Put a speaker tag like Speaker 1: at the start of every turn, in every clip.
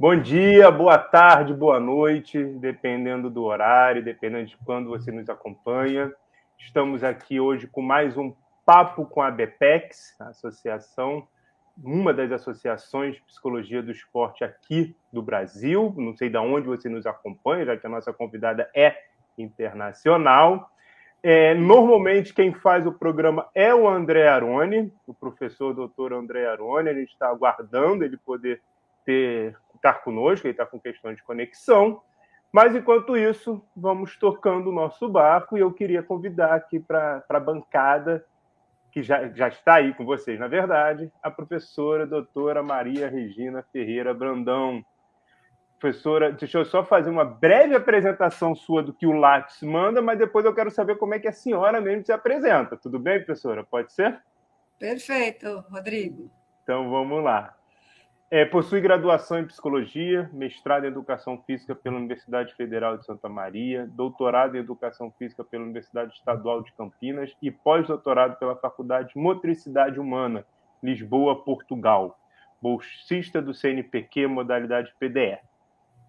Speaker 1: Bom dia, boa tarde, boa noite, dependendo do horário, dependendo de quando você nos acompanha. Estamos aqui hoje com mais um papo com a BPEX, a associação, uma das associações de psicologia do esporte aqui do Brasil. Não sei de onde você nos acompanha, já que a nossa convidada é internacional. É, normalmente quem faz o programa é o André Aroni, o professor doutor André Aroni. A gente está aguardando ele poder ter estar conosco, ele está com questão de conexão. Mas, enquanto isso, vamos tocando o nosso barco e eu queria convidar aqui para a bancada, que já, já está aí com vocês, na verdade, a professora doutora Maria Regina Ferreira Brandão. Professora, deixa eu só fazer uma breve apresentação sua do que o Lattes manda, mas depois eu quero saber como é que a senhora mesmo se apresenta. Tudo bem, professora? Pode ser?
Speaker 2: Perfeito, Rodrigo.
Speaker 1: Então vamos lá. É, possui graduação em psicologia, mestrado em educação física pela Universidade Federal de Santa Maria, doutorado em educação física pela Universidade Estadual de Campinas e pós-doutorado pela Faculdade de Motricidade Humana, Lisboa, Portugal. Bolsista do CNPq, modalidade PDE.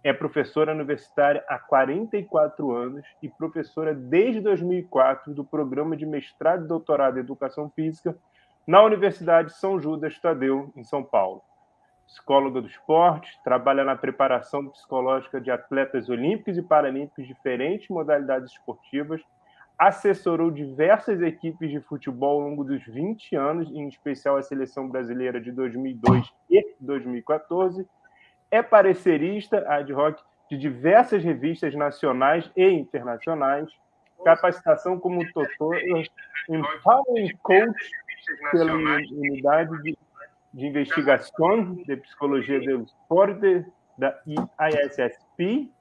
Speaker 1: É professora universitária há 44 anos e professora desde 2004 do programa de mestrado e doutorado em educação física na Universidade São Judas Tadeu, em São Paulo psicóloga do esporte, trabalha na preparação psicológica de atletas olímpicos e paralímpicos de diferentes modalidades esportivas, assessorou diversas equipes de futebol ao longo dos 20 anos, em especial a seleção brasileira de 2002 e 2014, é parecerista ad hoc de diversas revistas nacionais e internacionais, capacitação como tutor, empowering coach pela unidade de de Investigação de Psicologia do Esporte da ISSP.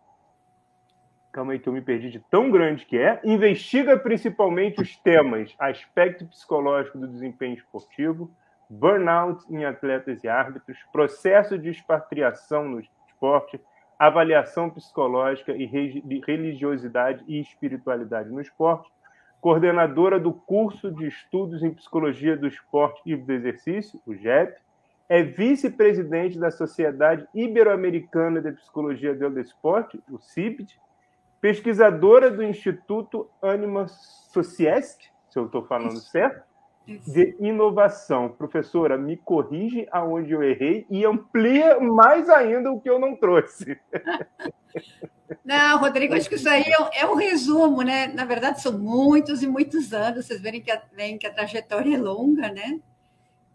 Speaker 1: Calma aí que eu me perdi de tão grande que é. Investiga principalmente os temas aspecto psicológico do desempenho esportivo, burnout em atletas e árbitros, processo de expatriação no esporte, avaliação psicológica e religiosidade e espiritualidade no esporte, coordenadora do curso de estudos em psicologia do esporte e do exercício, o GEP, é vice-presidente da Sociedade Ibero-Americana de Psicologia do Esporte, o CIBD, pesquisadora do Instituto Anima Sociesc, se eu estou falando certo, de inovação. Professora, me corrige aonde eu errei e amplia mais ainda o que eu não trouxe.
Speaker 2: Não, Rodrigo, acho que isso aí é, é um resumo, né? Na verdade, são muitos e muitos anos. Vocês verem que a, que a trajetória é longa, né?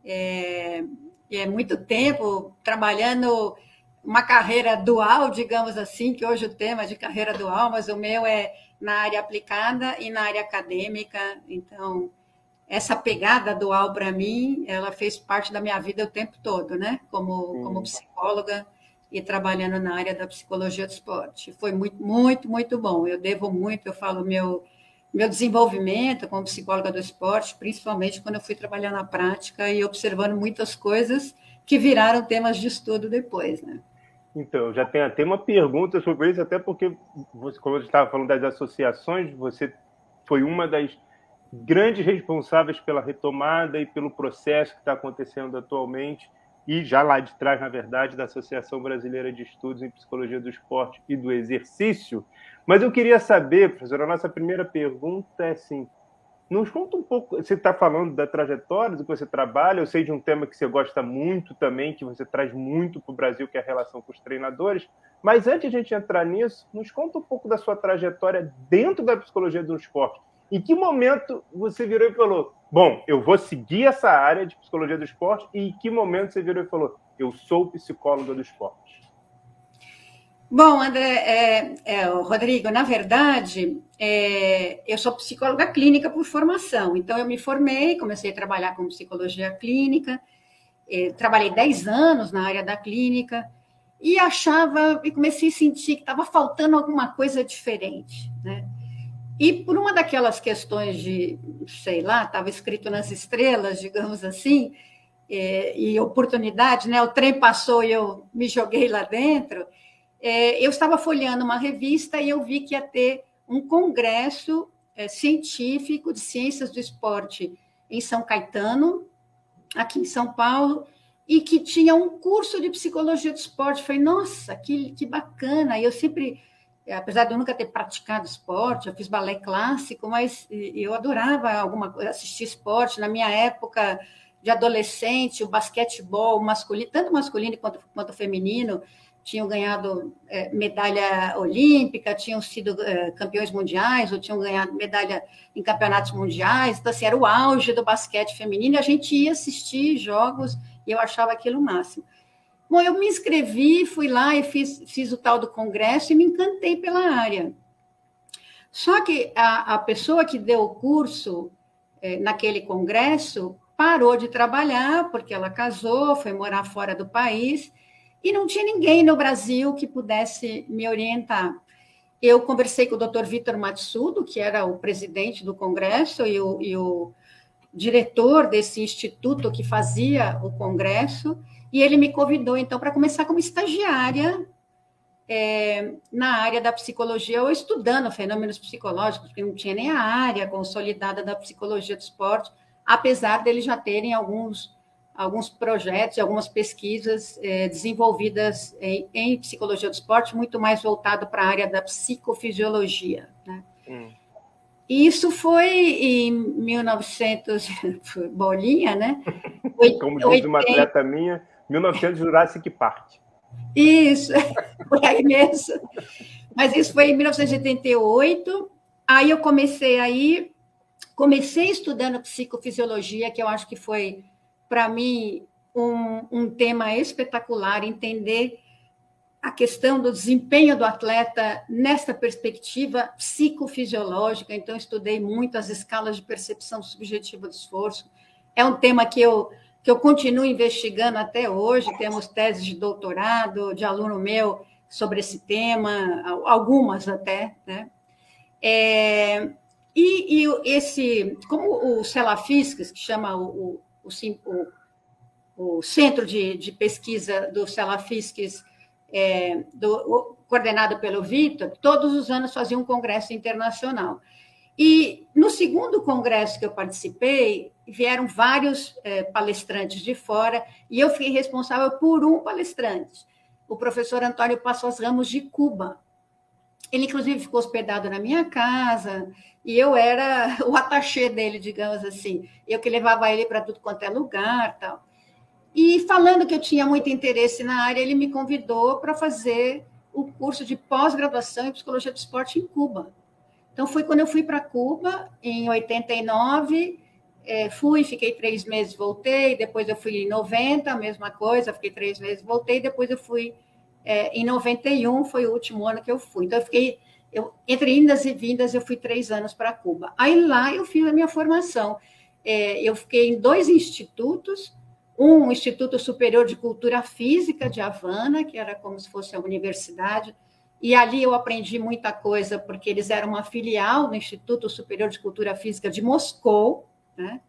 Speaker 2: É, é muito tempo trabalhando uma carreira dual, digamos assim, que hoje o tema é de carreira dual, mas o meu é na área aplicada e na área acadêmica. Então, essa pegada dual para mim, ela fez parte da minha vida o tempo todo, né? Como, como psicóloga e trabalhando na área da psicologia do esporte. Foi muito, muito, muito bom. Eu devo muito, eu falo, meu, meu desenvolvimento como psicóloga do esporte, principalmente quando eu fui trabalhar na prática e observando muitas coisas que viraram temas de estudo depois, né?
Speaker 1: Então, já tem até uma pergunta sobre isso, até porque, você, como eu estava falando das associações, você foi uma das grandes responsáveis pela retomada e pelo processo que está acontecendo atualmente, e já lá de trás, na verdade, da Associação Brasileira de Estudos em Psicologia do Esporte e do Exercício. Mas eu queria saber, professor, a nossa primeira pergunta é assim: nos conta um pouco, você está falando da trajetória, do que você trabalha, eu sei de um tema que você gosta muito também, que você traz muito para o Brasil, que é a relação com os treinadores, mas antes de a gente entrar nisso, nos conta um pouco da sua trajetória dentro da psicologia do esporte. Em que momento você virou e falou: Bom, eu vou seguir essa área de psicologia do esporte, e em que momento você virou e falou: Eu sou psicóloga do esporte?
Speaker 2: Bom, André, é, é, Rodrigo, na verdade, é, eu sou psicóloga clínica por formação, então eu me formei, comecei a trabalhar com psicologia clínica, é, trabalhei 10 anos na área da clínica e achava, e comecei a sentir que estava faltando alguma coisa diferente, né? E por uma daquelas questões de, sei lá, estava escrito nas estrelas, digamos assim, é, e oportunidade, né? O trem passou e eu me joguei lá dentro. É, eu estava folheando uma revista e eu vi que ia ter um congresso é, científico de ciências do esporte em São Caetano, aqui em São Paulo, e que tinha um curso de psicologia do esporte. Eu falei, nossa, que, que bacana! E eu sempre, apesar de eu nunca ter praticado esporte, eu fiz balé clássico, mas eu adorava alguma assistir esporte. Na minha época de adolescente, o basquetebol masculino, tanto masculino quanto, quanto feminino, tinham ganhado é, medalha olímpica, tinham sido é, campeões mundiais, ou tinham ganhado medalha em campeonatos mundiais. Então, assim, era o auge do basquete feminino, e a gente ia assistir jogos e eu achava aquilo o máximo. Bom, eu me inscrevi, fui lá e fiz, fiz o tal do congresso e me encantei pela área. Só que a, a pessoa que deu o curso é, naquele congresso parou de trabalhar, porque ela casou, foi morar fora do país, e não tinha ninguém no Brasil que pudesse me orientar. Eu conversei com o Dr. Vitor Matsudo, que era o presidente do congresso e o, e o diretor desse instituto que fazia o congresso, e ele me convidou, então, para começar como estagiária é, na área da psicologia, ou estudando fenômenos psicológicos, porque não tinha nem a área consolidada da psicologia do esporte, apesar deles já terem alguns, alguns projetos, algumas pesquisas é, desenvolvidas em, em, psicologia do esporte, muito mais voltado para a área da psicofisiologia. Né? Hum. Isso foi em 1900, bolinha, né?
Speaker 1: Como diz 80... uma atleta minha, 1900 Jurassic Park.
Speaker 2: Isso, por aí mesmo. Mas isso foi em 1988. Aí eu comecei aí, comecei estudando psicofisiologia, que eu acho que foi, para mim, um, um tema espetacular, entender a questão do desempenho do atleta nesta perspectiva psicofisiológica. Então, estudei muito as escalas de percepção subjetiva do esforço. É um tema que eu, que eu continuo investigando até hoje. Temos teses de doutorado de aluno meu sobre esse tema, algumas até. Né? É, e, e, esse, como o Celafisques, que chama o, o, o, o Centro de, de Pesquisa do Celafisques, é, do, coordenado pelo Vitor, todos os anos fazia um congresso internacional. E no segundo congresso que eu participei, vieram vários é, palestrantes de fora, e eu fiquei responsável por um palestrante, o professor Antônio Passos Ramos, de Cuba. Ele, inclusive, ficou hospedado na minha casa, e eu era o atachê dele, digamos assim. Eu que levava ele para tudo quanto é lugar tal. E falando que eu tinha muito interesse na área, ele me convidou para fazer o curso de pós-graduação em psicologia do esporte em Cuba. Então, foi quando eu fui para Cuba, em 89. É, fui, fiquei três meses, voltei. Depois, eu fui em 90, a mesma coisa, fiquei três meses, voltei. Depois, eu fui é, em 91, foi o último ano que eu fui. Então, eu fiquei, eu, entre indas e vindas, eu fui três anos para Cuba. Aí lá eu fiz a minha formação. É, eu fiquei em dois institutos um Instituto Superior de Cultura Física de Havana, que era como se fosse a universidade, e ali eu aprendi muita coisa, porque eles eram uma filial do Instituto Superior de Cultura Física de Moscou, né?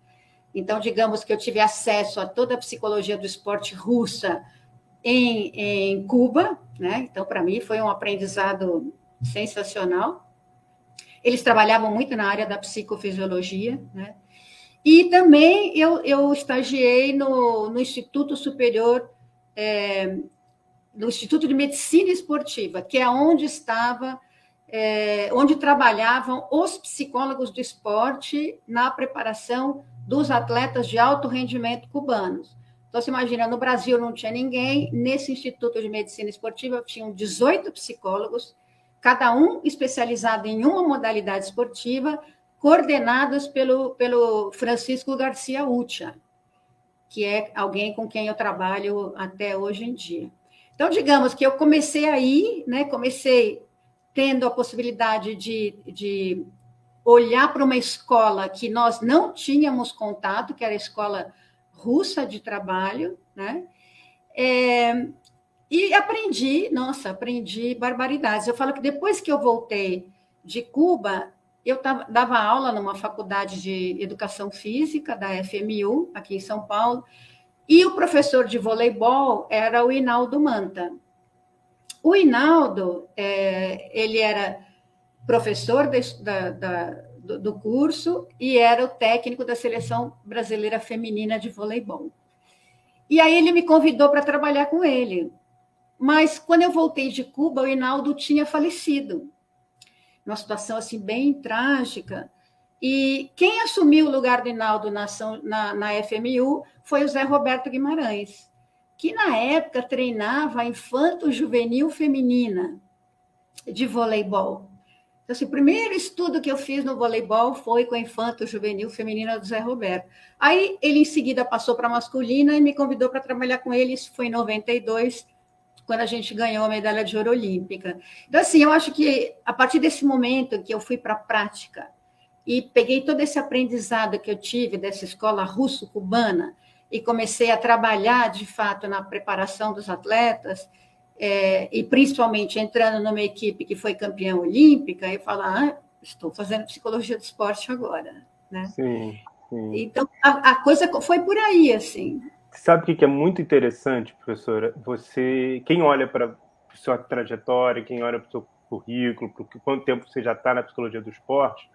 Speaker 2: Então, digamos que eu tive acesso a toda a psicologia do esporte russa em, em Cuba, né? Então, para mim, foi um aprendizado sensacional. Eles trabalhavam muito na área da psicofisiologia, né? E também eu, eu estagiei no, no Instituto Superior, é, no Instituto de Medicina Esportiva, que é onde estava, é, onde trabalhavam os psicólogos do esporte na preparação dos atletas de alto rendimento cubanos. Então, você imagina, no Brasil não tinha ninguém, nesse Instituto de Medicina Esportiva tinham 18 psicólogos, cada um especializado em uma modalidade esportiva, coordenados pelo, pelo Francisco Garcia Ucha, que é alguém com quem eu trabalho até hoje em dia. Então, digamos que eu comecei aí, né, comecei tendo a possibilidade de, de olhar para uma escola que nós não tínhamos contato, que era a escola russa de trabalho, né? É, e aprendi, nossa, aprendi barbaridades. Eu falo que depois que eu voltei de Cuba, eu tava, dava aula numa faculdade de educação física da FMU, aqui em São Paulo, e o professor de voleibol era o Inaldo Manta. O Inaldo, é, ele era professor de, da, da, do, curso e era o técnico da seleção brasileira feminina de voleibol. E aí ele me convidou para trabalhar com ele. Mas quando eu voltei de Cuba, o Hinaldo tinha falecido. Uma situação assim bem trágica. E quem assumiu o lugar do Hinaldo na, na, na FMU foi o Zé Roberto Guimarães, que na época treinava a infanto juvenil feminina de voleibol. Então, assim, o primeiro estudo que eu fiz no voleibol foi com a infanto juvenil feminina do Zé Roberto. Aí ele em seguida passou para a masculina e me convidou para trabalhar com ele. Isso foi em 92, quando a gente ganhou a medalha de ouro olímpica. Então, assim, eu acho que a partir desse momento que eu fui para a prática e peguei todo esse aprendizado que eu tive dessa escola russo-cubana e comecei a trabalhar de fato na preparação dos atletas, é, e principalmente entrando numa equipe que foi campeã olímpica, e falar, ah, estou fazendo psicologia do esporte agora, né?
Speaker 1: Sim, sim.
Speaker 2: Então, a, a, coisa foi por aí, assim.
Speaker 1: Sabe o que é muito interessante, professora? Você, quem olha para a sua trajetória, quem olha para o seu currículo, para quanto tempo você já está na psicologia do esporte,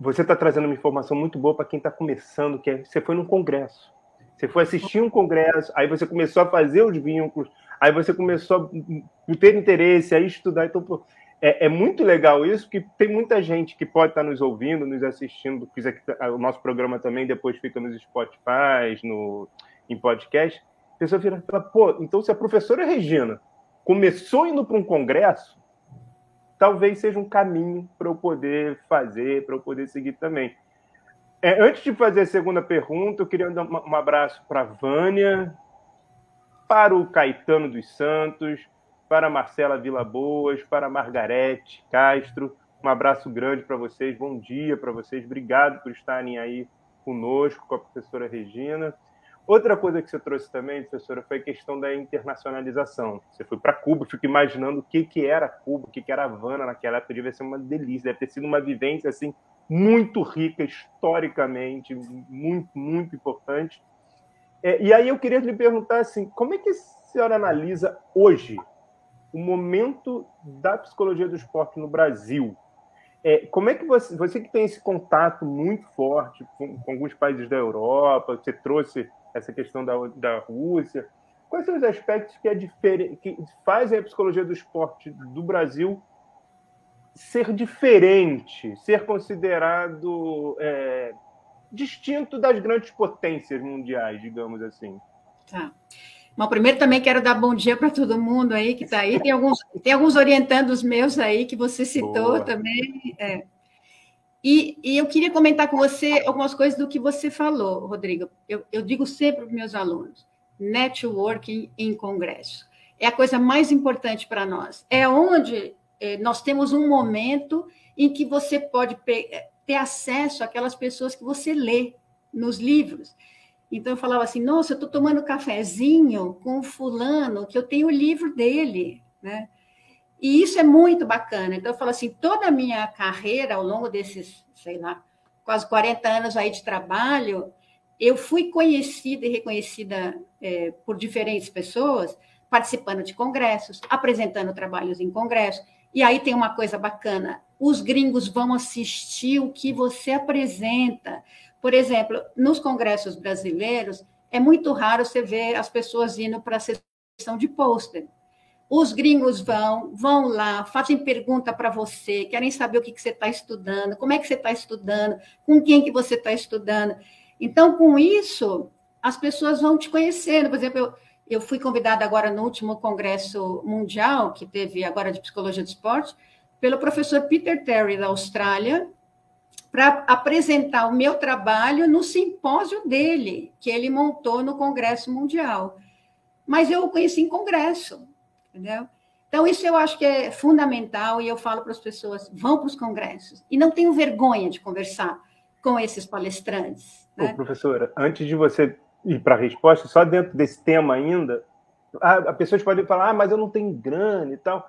Speaker 1: você está trazendo uma informação muito boa para quem está começando, que é, você foi num congresso. Você foi assistir um congresso, aí você começou a fazer os vínculos, aí você começou a ter interesse, a estudar. Então, é, é, muito legal isso, porque tem muita gente que pode estar nos ouvindo, nos assistindo, o nosso programa também depois fica nos Spotify, no, em podcast. A pessoa fica, fala, pô, então se a professora Regina começou indo para um congresso, talvez seja um caminho para eu poder fazer, para eu poder seguir também. É, antes de fazer a segunda pergunta, eu queria dar um abraço para a Vânia, para o Caetano dos Santos, para a Marcela Vila Boas, para a Margarete Castro. Um abraço grande para vocês, bom dia para vocês, obrigado por estarem aí conosco, com a professora Regina. Outra coisa que você trouxe também, professora, foi a questão da internacionalização. Você foi para Cuba, fico imaginando o que, que era Cuba, o que, que era Havana naquela época, devia ser uma delícia, deve ter sido uma vivência assim muito rica historicamente, muito, muito importante. É, e aí eu queria lhe perguntar assim, como é que a senhora analisa hoje o momento da psicologia do esporte no Brasil? É, como é que você, você que tem esse contato muito forte com, com alguns países da Europa, você trouxe essa questão da, da Rússia, quais são os aspectos que, é que fazem a psicologia do esporte do Brasil ser diferente, ser considerado é, distinto das grandes potências mundiais, digamos assim.
Speaker 2: Tá. Bom, primeiro também quero dar bom dia para todo mundo aí que está aí. Tem alguns, tem alguns orientandos meus aí que você citou Boa. também. É. E, e, eu queria comentar com você algumas coisas do que você falou, Rodrigo. Eu, eu digo sempre para meus alunos: networking em congresso. É a coisa mais importante para nós. É onde é, nós temos um momento em que você pode ter acesso àquelas pessoas que você lê nos livros. Então eu falava assim, nossa, eu estou tomando cafezinho com fulano, que eu tenho o livro dele, né? E isso é muito bacana. Então eu falo assim, toda a minha carreira ao longo desses, sei lá, quase 40 anos aí de trabalho, eu fui conhecida e reconhecida é, por diferentes pessoas, participando de congressos, apresentando trabalhos em congressos. E aí tem uma coisa bacana: os gringos vão assistir o que você apresenta. Por exemplo, nos congressos brasileiros, é muito raro você ver as pessoas indo para a sessão de pôster. Os gringos vão, vão lá, fazem pergunta para você, querem saber o que, que você está estudando, como é que você está estudando, com quem que você está estudando. Então, com isso, as pessoas vão te conhecendo. Por exemplo, eu, eu fui convidada agora no último congresso mundial, que teve agora de psicologia do esporte, pelo professor Peter Terry, da Austrália, para apresentar o meu trabalho no simpósio dele, que ele montou no Congresso Mundial. Mas eu o conheci em congresso, entendeu? Então, isso eu acho que é fundamental e eu falo para as pessoas: vão para os congressos. E não tenham vergonha de conversar com esses palestrantes.
Speaker 1: Né? Ô, professora, antes de você ir para a resposta, só dentro desse tema ainda, a, a pessoas podem falar: ah, mas eu não tenho grana e tal.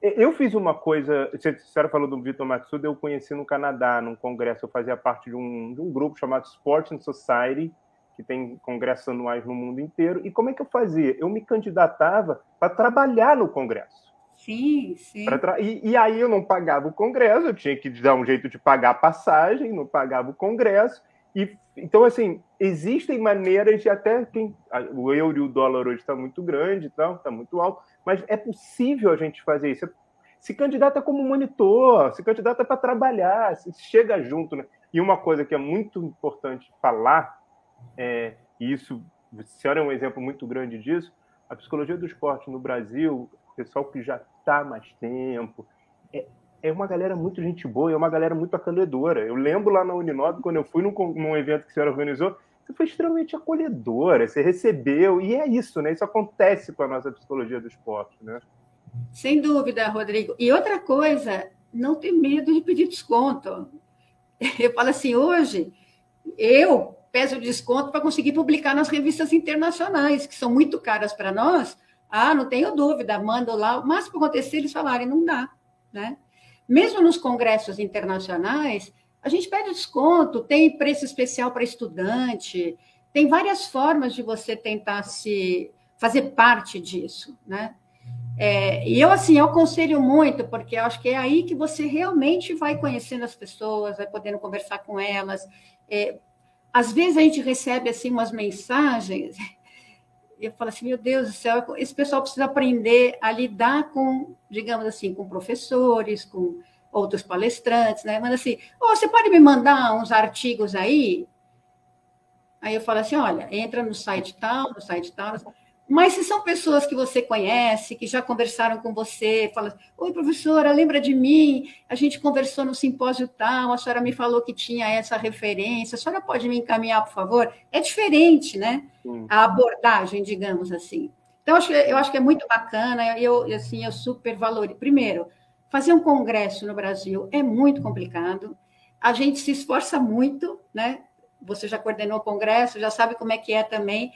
Speaker 1: Eu fiz uma coisa, a senhora falou do Vitor Matsuda, eu conheci no Canadá, num congresso, eu fazia parte de um, de um grupo chamado Sport and Society, que tem congressos anuais no mundo inteiro. E como é que eu fazia? Eu me candidatava para trabalhar no congresso.
Speaker 2: Sim, sim.
Speaker 1: Tra... E, e, aí eu não pagava o congresso, eu tinha que dar um jeito de pagar a passagem, não pagava o congresso, E, então, assim, existem maneiras de até quem. O euro e o dólar hoje está muito grande, está tá muito alto, mas é possível a gente fazer isso. Se candidata como monitor, se candidata para trabalhar, se chega junto. Né? E uma coisa que é muito importante falar, é, e isso, senhora é um exemplo muito grande disso, a psicologia do esporte no Brasil, pessoal que já está mais tempo, é, é uma galera muito gente boa, é uma galera muito acolhedora. Eu lembro lá na Uninob, quando eu fui num, num evento que a senhora organizou, você foi extremamente acolhedora, você recebeu, e é isso, né? Isso acontece com a nossa psicologia do esporte, né?
Speaker 2: Sem dúvida, Rodrigo. E outra coisa, não ter medo de pedir desconto. Eu falo assim, hoje, eu peço desconto para conseguir publicar nas revistas internacionais, que são muito caras para nós. Ah, não tenho dúvida, mando lá. O máximo que acontecer, eles falarem, não dá, né? Mesmo nos congressos internacionais, a gente pede desconto, tem preço especial para estudante, tem várias formas de você tentar se fazer parte disso, né? É, e eu, assim, eu aconselho muito, porque eu acho que é aí que você realmente vai conhecendo as pessoas, vai podendo conversar com elas. É, às vezes a gente recebe, assim, umas mensagens, e eu falo assim, meu Deus do céu, esse pessoal precisa aprender a lidar com, digamos assim, com professores, com outros palestrantes, né? Mas assim, oh, você pode me mandar uns artigos aí? Aí eu falo assim, olha, entra no site tal, no site tal. Mas se são pessoas que você conhece, que já conversaram com você, fala, oi, professora, lembra de mim? A gente conversou no simpósio tal, a senhora me falou que tinha essa referência, a senhora pode me encaminhar, por favor? É diferente, né? A abordagem, digamos assim. Então, eu acho, eu acho que é muito bacana, eu, assim, eu super valorizo. Primeiro, fazer um congresso no Brasil é muito complicado, a gente se esforça muito, né? Você já coordenou o congresso, já sabe como é que é também,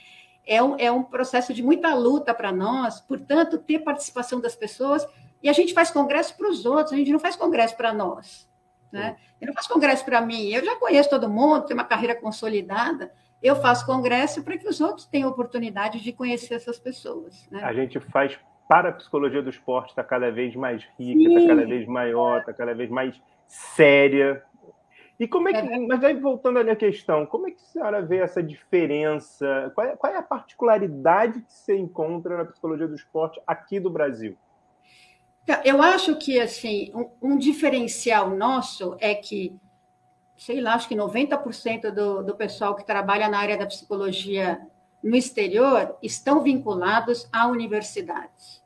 Speaker 2: é um, é um processo de muita luta para nós, portanto, ter participação das pessoas. E a gente faz congresso para os outros, a gente não faz congresso para nós. Né? Eu não faço congresso para mim, eu já conheço todo mundo, tenho uma carreira consolidada. Eu faço congresso para que os outros tenham oportunidade de conhecer essas pessoas. Né?
Speaker 1: A gente faz para a psicologia do esporte, está cada vez mais rica, está cada vez maior, está cada vez mais séria. E como é que. É. Mas aí voltando à questão, como é que a senhora vê essa diferença? Qual é, qual é a particularidade que você encontra na psicologia do esporte aqui do Brasil?
Speaker 2: Eu acho que assim, um, um diferencial nosso é que, sei lá, acho que 90% do, do pessoal que trabalha na área da psicologia no exterior estão vinculados a universidades.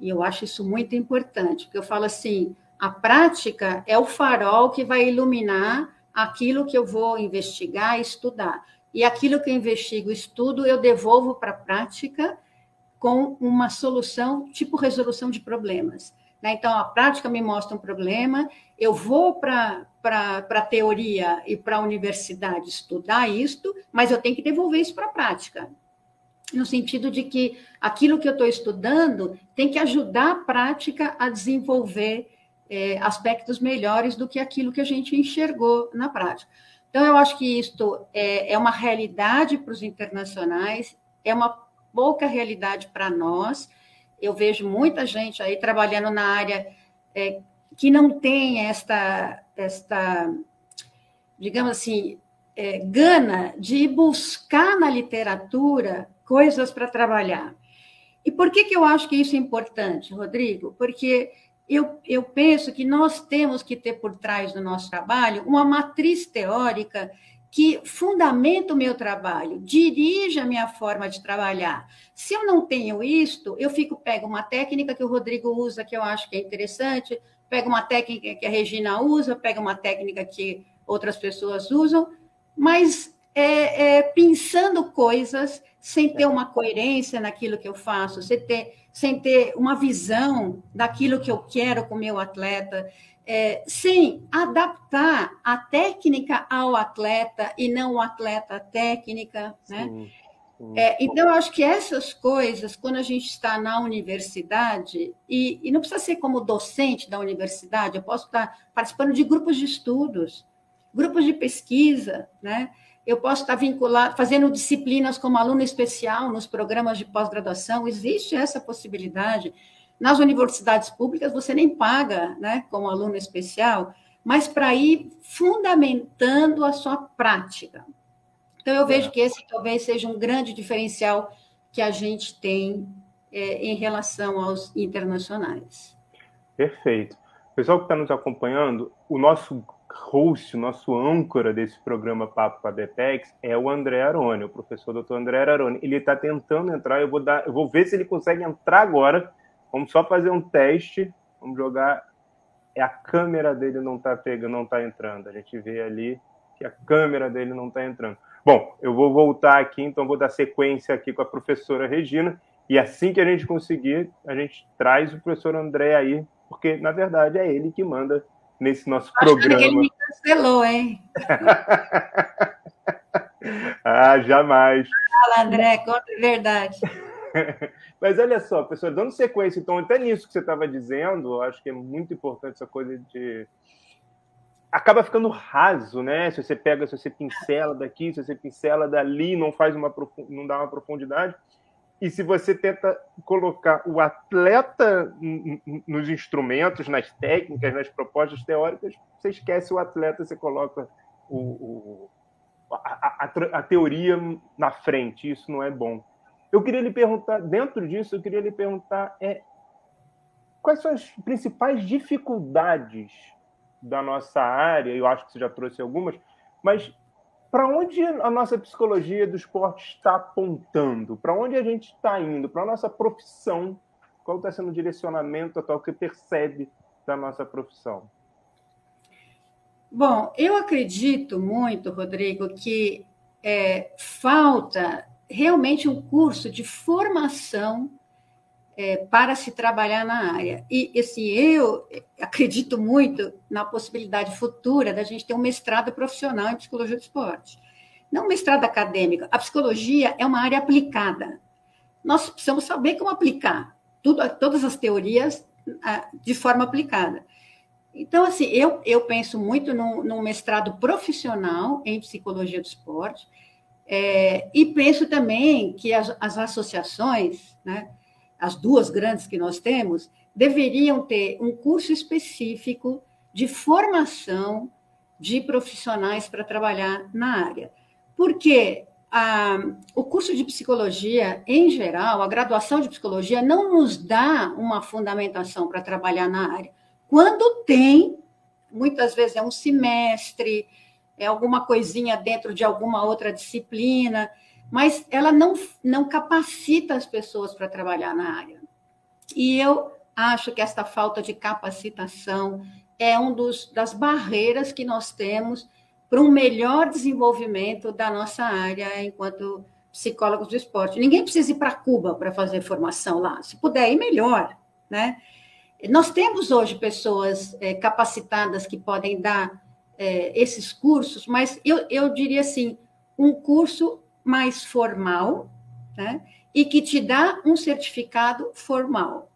Speaker 2: E eu acho isso muito importante, porque eu falo assim, a prática é o farol que vai iluminar aquilo que eu vou investigar e estudar. E aquilo que eu investigo, estudo, eu devolvo para a prática com uma solução, tipo resolução de problemas. Né? Então, a prática me mostra um problema, eu vou para a teoria e para a universidade estudar isto, mas eu tenho que devolver isso para a prática. No sentido de que aquilo que eu estou estudando tem que ajudar a prática a desenvolver é, aspectos melhores do que aquilo que a gente enxergou na prática. Então, eu acho que isto é, é uma realidade para os internacionais, é uma pouca realidade para nós. Eu vejo muita gente aí trabalhando na área é, que não tem esta, esta digamos assim, é, gana de buscar na literatura coisas para trabalhar. E por que, que eu acho que isso é importante, Rodrigo? Porque eu, eu penso que nós temos que ter por trás do nosso trabalho uma matriz teórica que fundamenta o meu trabalho, dirige a minha forma de trabalhar. Se eu não tenho isto, eu fico pego uma técnica que o Rodrigo usa que eu acho que é interessante, pego uma técnica que a Regina usa, pego uma técnica que outras pessoas usam, mas é, é, pensando coisas sem ter uma coerência naquilo que eu faço, sem ter, sem ter uma visão daquilo que eu quero com o meu atleta, é, sem adaptar a técnica ao atleta e não o atleta à técnica, né? Sim, sim. É, então, eu acho que essas coisas, quando a gente está na universidade, e, e não precisa ser como docente da universidade, eu posso estar participando de grupos de estudos, grupos de pesquisa, né? Eu posso estar vinculado, fazendo disciplinas como aluno especial nos programas de pós-graduação, existe essa possibilidade. Nas universidades públicas, você nem paga né, como aluno especial, mas para ir fundamentando a sua prática. Então, eu vejo é. que esse talvez seja um grande diferencial que a gente tem é, em relação aos internacionais.
Speaker 1: Perfeito. Pessoal que está nos acompanhando, o nosso host, nosso âncora desse programa Papo com a Detex é o André Aroni, o professor Dr. André Aroni. Ele está tentando entrar, eu vou dar, eu vou ver se ele consegue entrar agora. Vamos só fazer um teste. Vamos jogar. É a câmera dele não está pegando, não está entrando. A gente vê ali que a câmera dele não está entrando. Bom, eu vou voltar aqui, então vou dar sequência aqui com a professora Regina. E assim que a gente conseguir, a gente traz o professor André aí, porque na verdade é ele que manda nesse nosso Acho programa. Que ele me
Speaker 2: cancelou, hein?
Speaker 1: ah, jamais.
Speaker 2: Fala, André, conta a verdade.
Speaker 1: Mas olha só, professor, dando sequência, então, até nisso que você estava dizendo, eu acho que é muito importante essa coisa de. Acaba ficando raso, né? Se você pega, se você pincela daqui, se você pincela dali, não faz uma não dá uma profundidade. E se você tenta colocar o atleta nos instrumentos, nas técnicas, nas propostas teóricas, você esquece o atleta, você coloca o, o a, a, a, teoria na frente. Isso não é bom. Eu queria lhe perguntar, dentro disso, eu queria lhe perguntar é, quais são as principais dificuldades da nossa área, eu acho que você já trouxe algumas, mas para onde a nossa psicologia do esporte está apontando? Para onde a gente está indo? Para a nossa profissão? Qual está sendo o direcionamento atual que percebe da nossa profissão?
Speaker 2: Bom, eu acredito muito, Rodrigo, que é, falta realmente um curso de formação é, para se trabalhar na área. E assim, eu acredito muito na possibilidade futura da gente ter um mestrado profissional em psicologia do esporte. Não um mestrado acadêmico. A psicologia é uma área aplicada. Nós precisamos saber como aplicar tudo, todas as teorias ah, de forma aplicada. Então, assim, eu, eu penso muito num, num mestrado profissional em psicologia do esporte, é, e penso também que as, as associações, né, as duas grandes que nós temos, deveriam ter um curso específico de formação de profissionais para trabalhar na área. Porque a, o curso de psicologia, em geral, a graduação de psicologia, não nos dá uma fundamentação para trabalhar na área. Quando tem, muitas vezes é um semestre, é alguma coisinha dentro de alguma outra disciplina, mas ela não, não capacita as pessoas para trabalhar na área. E eu acho que esta falta de capacitação é um dos das barreiras que nós temos para um melhor desenvolvimento da nossa área enquanto psicólogos do esporte. Ninguém precisa ir para Cuba para fazer formação lá. Se puder ir, melhor, né? Nós temos hoje pessoas é, capacitadas que podem dar é, esses cursos, mas eu, eu diria assim, um curso mais formal, né? E que te dá um certificado formal.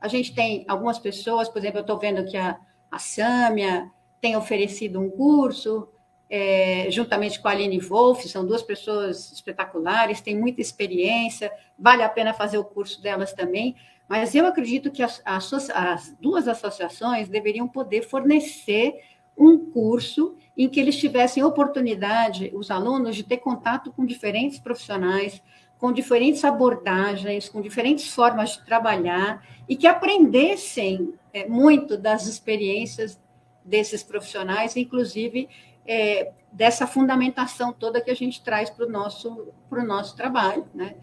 Speaker 2: A gente tem algumas pessoas, por exemplo, eu estou vendo que a, a Sâmia tem oferecido um curso, é, juntamente com a Aline Wolff, são duas pessoas espetaculares, têm muita experiência, vale a pena fazer o curso delas também, mas eu acredito que as, as, as duas associações deveriam poder fornecer um curso em que eles tivessem oportunidade, os alunos, de ter contato com diferentes profissionais, com diferentes abordagens, com diferentes formas de trabalhar e que aprendessem é, muito das experiências desses profissionais, inclusive é, dessa fundamentação toda que a gente traz para o nosso, o nosso trabalho. Né?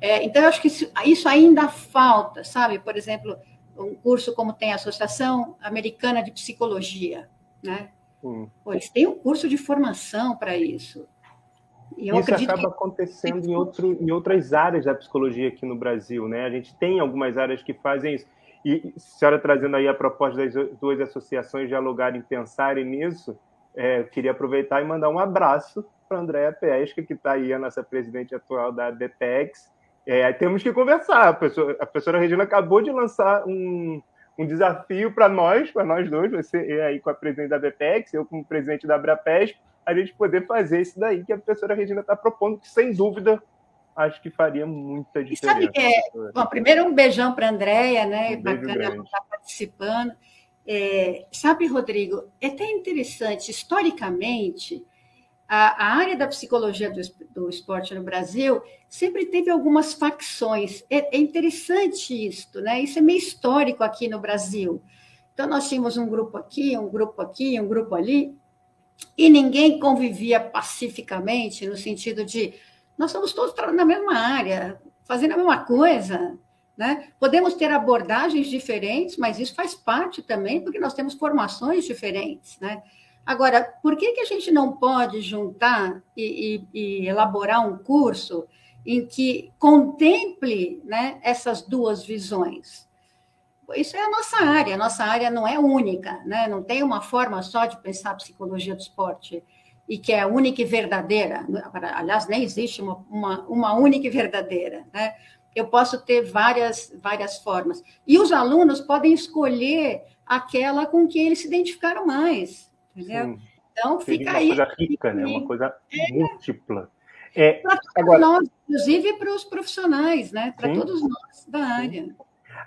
Speaker 2: É, então, eu acho que isso, isso ainda falta, sabe? Por exemplo, um curso como tem a Associação Americana de Psicologia, né? Hum. Pô, eles têm um curso de formação para isso.
Speaker 1: isso acaba que... acontecendo em, outro, em outras áreas da psicologia aqui no Brasil, né? A gente tem algumas áreas que fazem isso. E a senhora trazendo aí a proposta das duas associações dialogarem e pensarem nisso, é, queria aproveitar e mandar um abraço para a Andréa Pesca, que está aí, a nossa presidente atual da DPEX. É, temos que conversar. A professora, a professora Regina acabou de lançar um, um desafio para nós, para nós dois, você aí com a presidente da BPEX, eu como presidente da Abrapesp, a gente poder fazer isso daí que a professora Regina está propondo, que sem dúvida acho que faria muita diferença.
Speaker 2: E sabe, é, bom, primeiro um beijão para a Andréia, né? Um Bacana estar participando. É, sabe, Rodrigo, é até interessante, historicamente, a, área da psicologia do, esporte no Brasil sempre teve algumas facções. É, é interessante isso, né? Isso é meio histórico aqui no Brasil. Então, nós tínhamos um grupo aqui, um grupo aqui, um grupo ali, e ninguém convivia pacificamente, no sentido de nós estamos todos na mesma área, fazendo a mesma coisa. Né? Podemos ter abordagens diferentes, mas isso faz parte também, porque nós temos formações diferentes. Né? Agora, por que, que a gente não pode juntar e, e, e elaborar um curso em que contemple né, essas duas visões? Isso é a nossa área, a nossa área não é única, né? não tem uma forma só de pensar a psicologia do esporte e que é única e verdadeira. Aliás, nem existe uma, uma, uma única e verdadeira. Né? Eu posso ter várias, várias formas. E os alunos podem escolher aquela com que eles se identificaram mais. Entendeu? Sim. Então, fica
Speaker 1: uma
Speaker 2: aí.
Speaker 1: Uma coisa rica, né? uma coisa é,
Speaker 2: múltipla. É, para todos agora, nós, inclusive para os profissionais, né? para todos nós da área.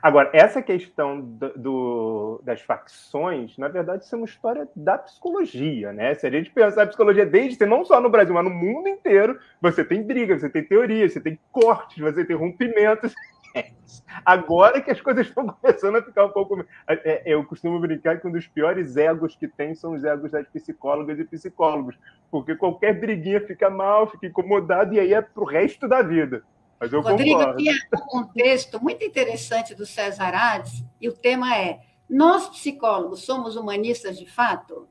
Speaker 1: Agora, essa questão do, do, das facções, na verdade, isso é uma história da psicologia, né? Se a gente pensar a psicologia desde não só no Brasil, mas no mundo inteiro, você tem brigas, você tem teorias, você tem cortes, você tem rompimentos. Agora que as coisas estão começando a ficar um pouco. É, é, eu costumo brincar que um dos piores egos que tem são os egos das psicólogas e psicólogos, porque qualquer briguinha fica mal, fica incomodado e aí é pro resto da vida. Mas eu
Speaker 2: Rodrigo,
Speaker 1: concordo.
Speaker 2: um contexto muito interessante do César Hades, e o tema é: nós psicólogos somos humanistas de fato?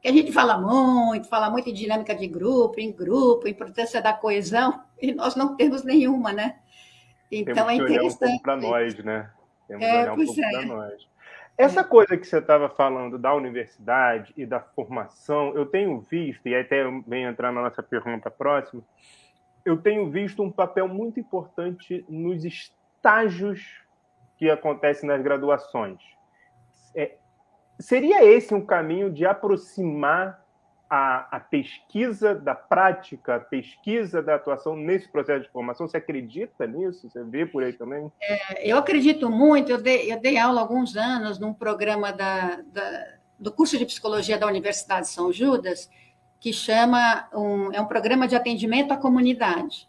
Speaker 2: Que a gente fala muito, fala muito em dinâmica de grupo, em grupo, importância da coesão, e nós não temos nenhuma, né?
Speaker 1: Então Temos é interessante. Um para nós, né? Temos é, olhar um pouco é. para nós. Essa coisa que você estava falando da universidade e da formação, eu tenho visto, e até vem entrar na nossa pergunta próxima, eu tenho visto um papel muito importante nos estágios que acontecem nas graduações. É, seria esse um caminho de aproximar a, a, pesquisa da prática, a pesquisa da atuação nesse processo de formação? Você acredita nisso? Você vê por aí também?
Speaker 2: É, eu acredito muito. Eu dei, eu dei aula há alguns anos num programa da, da, do curso de psicologia da Universidade de São Judas, que chama um, é um programa de atendimento à comunidade.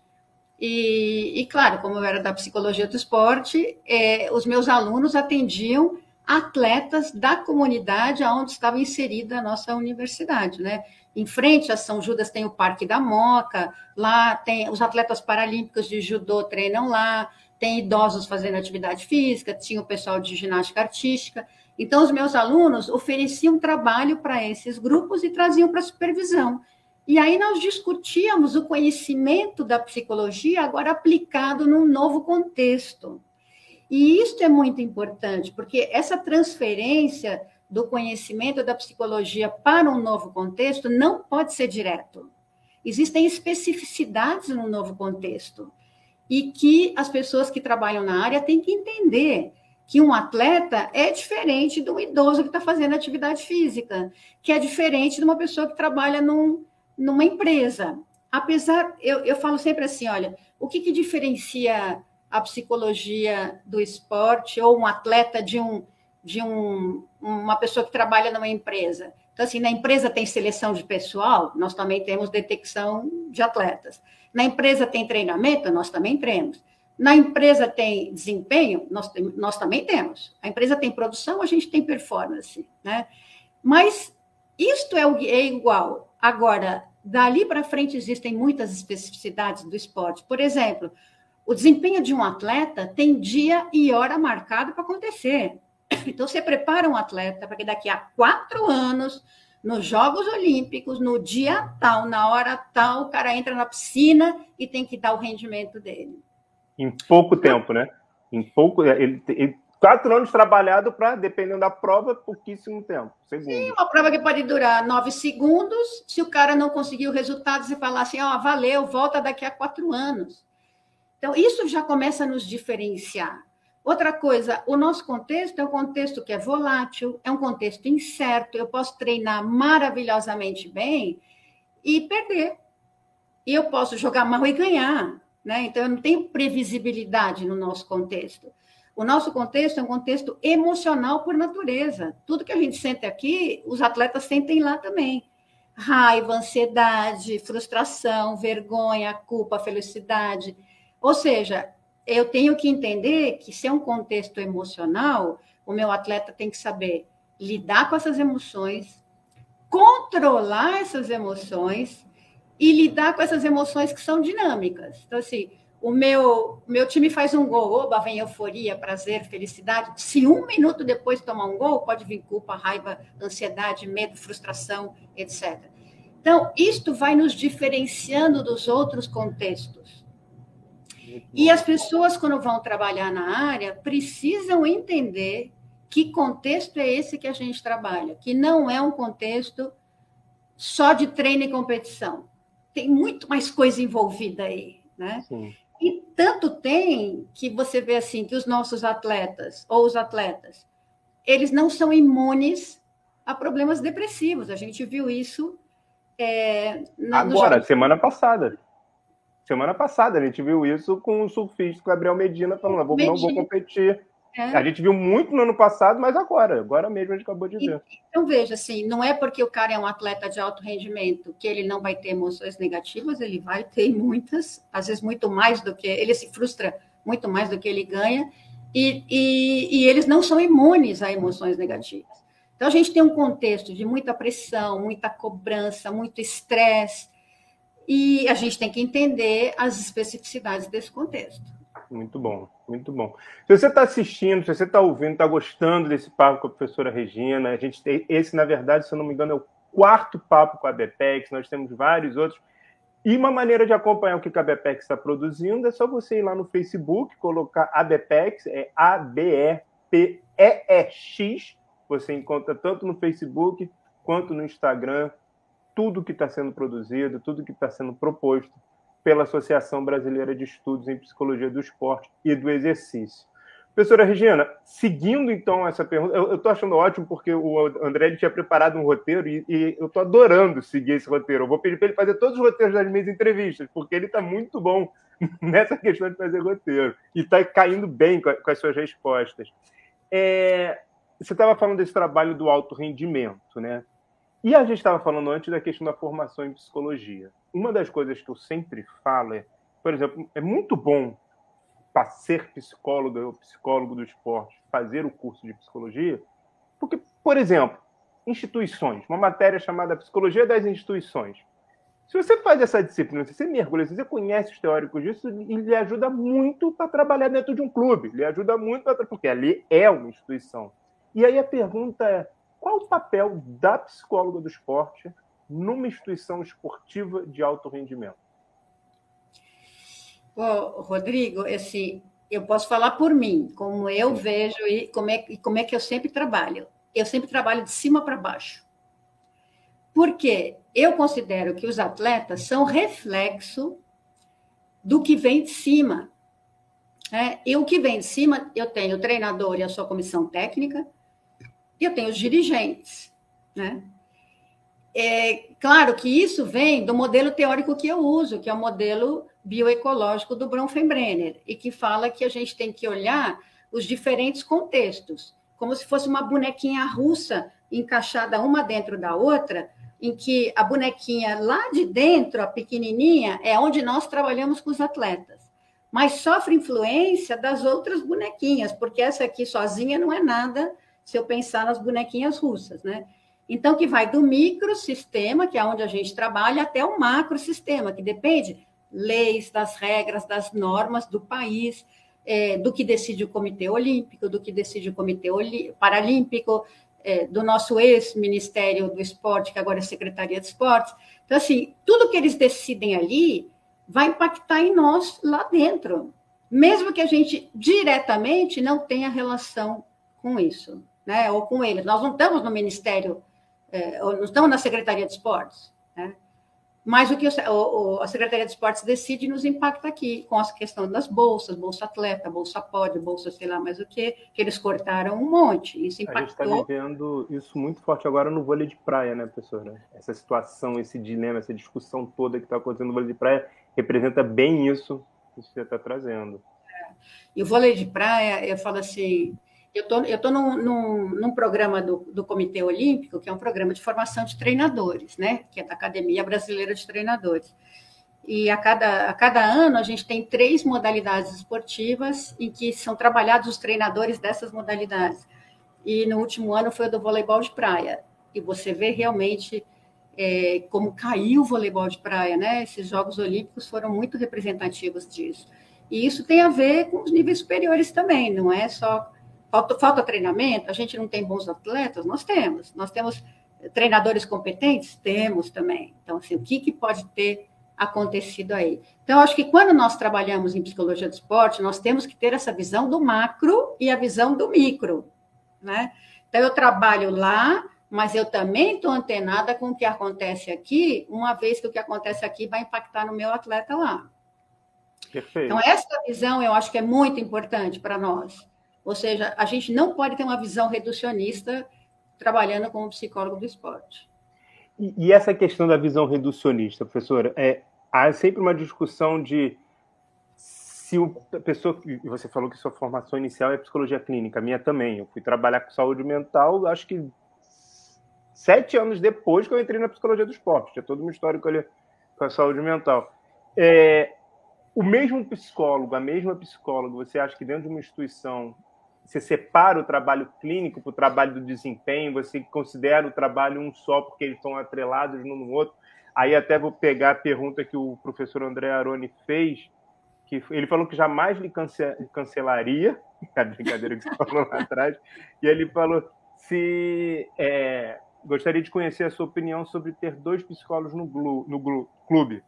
Speaker 2: E, e claro, como eu era da psicologia do esporte, é, os meus alunos atendiam atletas da comunidade onde estava inserida a nossa universidade, né? Em frente a São Judas tem o Parque da Moca, lá tem os atletas paralímpicos de judô treinam lá, tem idosos fazendo atividade física, tinha o pessoal de ginástica artística. Então, os meus alunos ofereciam trabalho para esses grupos e traziam para supervisão. E aí nós discutíamos o conhecimento da psicologia agora aplicado num novo contexto. E isso é muito importante, porque essa transferência do conhecimento da psicologia para um novo contexto não pode ser direto. Existem especificidades no novo contexto e que as pessoas que trabalham na área têm que entender que um atleta é diferente de um idoso que está fazendo atividade física, que é diferente de uma pessoa que trabalha num, numa empresa. Apesar, eu, eu falo sempre assim: olha, o que, que diferencia a psicologia do esporte ou um atleta de um de um, uma pessoa que trabalha numa empresa. Então, assim, na empresa tem seleção de pessoal, nós também temos detecção de atletas. Na empresa tem treinamento, nós também temos. Na empresa tem desempenho, nós, nós também temos. A empresa tem produção, a gente tem performance, né? Mas isto é, é igual. Agora, dali para frente existem muitas especificidades do esporte. Por exemplo, o desempenho de um atleta tem dia e hora marcado para acontecer. Então, você prepara um atleta para que daqui a quatro anos, nos Jogos Olímpicos, no dia tal, na hora tal, o cara entra na piscina e tem que dar o rendimento dele.
Speaker 1: Em pouco tempo, né? Em pouco. Ele, ele quatro anos trabalhado para, dependendo da prova, pouquíssimo tempo.
Speaker 2: Segundo. Sim, uma prova que pode durar nove segundos. Se o cara não conseguir o resultado, você falar assim: ó, oh, valeu, volta daqui a quatro anos. Então, isso já começa a nos diferenciar. Outra coisa, o nosso contexto é um contexto que é volátil, é um contexto incerto. Eu posso treinar maravilhosamente bem e perder. E eu posso jogar mal e ganhar. Né? Então, eu não tenho previsibilidade no nosso contexto. o nosso contexto é um contexto emocional por natureza. Tudo que a gente sente aqui, os atletas sentem lá também. Raiva, ansiedade, frustração, vergonha, culpa, felicidade. Ou seja, eu tenho que entender que se é um contexto emocional, o meu atleta tem que saber lidar com essas emoções, controlar essas emoções e lidar com essas emoções que são dinâmicas. Então, assim, o meu, meu time faz um gol, oba, vem euforia, prazer, felicidade. Se um minuto depois tomar um gol, pode vir culpa, raiva, ansiedade, medo, frustração, etc. Então, isto vai nos diferenciando dos outros contextos. E as pessoas, quando vão trabalhar na área, precisam entender que contexto é esse que a gente trabalha, que não é um contexto só de treino e competição. Tem muito mais coisa envolvida aí, né? Sim. E tanto tem que você vê assim que os nossos atletas ou os atletas, eles não são imunes a problemas depressivos. A gente viu isso é,
Speaker 1: agora, semana passada. Semana passada a gente viu isso com o surfista Gabriel Medina falando, vou, não vou competir. É. A gente viu muito no ano passado, mas agora, agora mesmo a gente acabou de ver.
Speaker 2: Então veja assim, não é porque o cara é um atleta de alto rendimento que ele não vai ter emoções negativas, ele vai ter muitas, às vezes muito mais do que ele se frustra muito mais do que ele ganha, e, e, e eles não são imunes a emoções negativas. Então a gente tem um contexto de muita pressão, muita cobrança, muito estresse, e a gente tem que entender as especificidades desse contexto.
Speaker 1: Muito bom, muito bom. Se você está assistindo, se você está ouvindo, está gostando desse papo com a professora Regina, a gente tem esse, na verdade, se eu não me engano, é o quarto papo com a BPEX, nós temos vários outros. E uma maneira de acompanhar o que a BPEX está produzindo é só você ir lá no Facebook, colocar a BPEX, é A-B-E-P-E-E-X. Você encontra tanto no Facebook quanto no Instagram tudo que está sendo produzido, tudo que está sendo proposto pela Associação Brasileira de Estudos em Psicologia do Esporte e do Exercício. Professora Regina, seguindo então essa pergunta, eu estou achando ótimo porque o André tinha preparado um roteiro e, e eu estou adorando seguir esse roteiro. Eu vou pedir para ele fazer todos os roteiros das minhas entrevistas, porque ele está muito bom nessa questão de fazer roteiro e está caindo bem com, com, as suas respostas. É, você estava falando desse trabalho do alto rendimento, né? E a gente estava falando antes da questão da formação em psicologia. Uma das coisas que eu sempre falo é, por exemplo, é muito bom para ser psicólogo ou psicólogo do esporte, fazer o curso de psicologia, porque, por exemplo, instituições, uma matéria chamada Psicologia das Instituições. Se você faz essa disciplina, se você mergulha, se você conhece os teóricos disso, lhe ajuda muito para trabalhar dentro de um clube, lhe ajuda muito para porque ali é uma instituição. E aí a pergunta é: qual o papel da psicóloga do esporte numa instituição esportiva de alto rendimento?
Speaker 2: Bom, Rodrigo, assim, eu posso falar por mim, como eu vejo e como é, e como é que eu sempre trabalho. Eu sempre trabalho de cima para baixo. Porque eu considero que os atletas são reflexo do que vem de cima. É, e o que vem de cima, eu tenho o treinador e a sua comissão técnica, e eu tenho os dirigentes, né? É, claro que isso vem do modelo teórico que eu uso, que é o modelo bioecológico do Bronfenbrenner, e que fala que a gente tem que olhar os diferentes contextos, como se fosse uma bonequinha russa encaixada uma dentro da outra, em que a bonequinha lá de dentro, a pequenininha, é onde nós trabalhamos com os atletas. Mas sofre influência das outras bonequinhas, porque essa aqui sozinha não é nada se eu pensar nas bonequinhas russas, né? Então, que vai do microsistema, que é onde a gente trabalha, até o macrosistema, que depende leis, das regras, das normas do país, é, do que decide o Comitê Olímpico, do que decide o Comitê Paralímpico, é, do nosso ex-Ministério do Esporte, que agora é Secretaria de Esportes. Então, assim, tudo que eles decidem ali vai impactar em nós lá dentro, mesmo que a gente diretamente não tenha relação com isso né, ou com eles. Nós não estamos no Ministério, é, ou não estamos na Secretaria de Esportes, né? Mas o que o, o, a Secretaria de Esportes decide nos impacta aqui, com a questão das bolsas, Bolsa Atleta, Bolsa Pode, Bolsa sei lá mais o que, que eles cortaram um monte. Isso impactou. A gente
Speaker 1: está vivendo isso muito forte agora no vôlei de praia, né, professora? Essa situação, esse dilema, essa discussão toda que está acontecendo no vôlei de praia representa bem isso que você está trazendo.
Speaker 2: E o vôlei de praia, eu falo assim, eu tô, estou tô num, num, num, programa do, do Comitê Olímpico, que é um programa de formação de treinadores, né? Que é da Academia Brasileira de Treinadores. E a cada, a cada ano a gente tem três modalidades esportivas em que são trabalhados os treinadores dessas modalidades. E no último ano foi o do voleibol de praia. E você vê realmente é, como caiu o voleibol de praia, né? Esses Jogos Olímpicos foram muito representativos disso. E isso tem a ver com os níveis superiores também, não é só falta, falta treinamento, a gente não tem bons atletas, nós temos. Nós temos treinadores competentes? Temos também. Então, assim, o que, que pode ter acontecido aí? Então, acho que quando nós trabalhamos em psicologia do esporte, nós temos que ter essa visão do macro e a visão do micro, né? Então, eu trabalho lá, mas eu também estou antenada com o que acontece aqui, uma vez que o que acontece aqui vai impactar no meu atleta lá. Perfeito. Então, essa visão eu acho que é muito importante para nós. Ou seja, a gente não pode ter uma visão reducionista trabalhando como psicólogo do esporte.
Speaker 1: E, e essa questão da visão reducionista, professora, é, há sempre uma discussão de se a pessoa. Você falou que sua formação inicial é psicologia clínica, a minha também. Eu fui trabalhar com saúde mental, acho que sete anos depois que eu entrei na psicologia do esporte. Tinha todo um histórico ali com a saúde mental. É, o mesmo psicólogo, a mesma psicóloga, você acha que dentro de uma instituição você separa o trabalho clínico para o trabalho do desempenho, você considera o trabalho um só porque eles estão atrelados um no outro? Aí até vou pegar a pergunta que o professor André Aroni fez, que ele falou que jamais lhe cancelaria, a brincadeira que você falou lá atrás, e ele falou se é, gostaria de conhecer a sua opinião sobre ter dois psicólogos no, glu, no clube,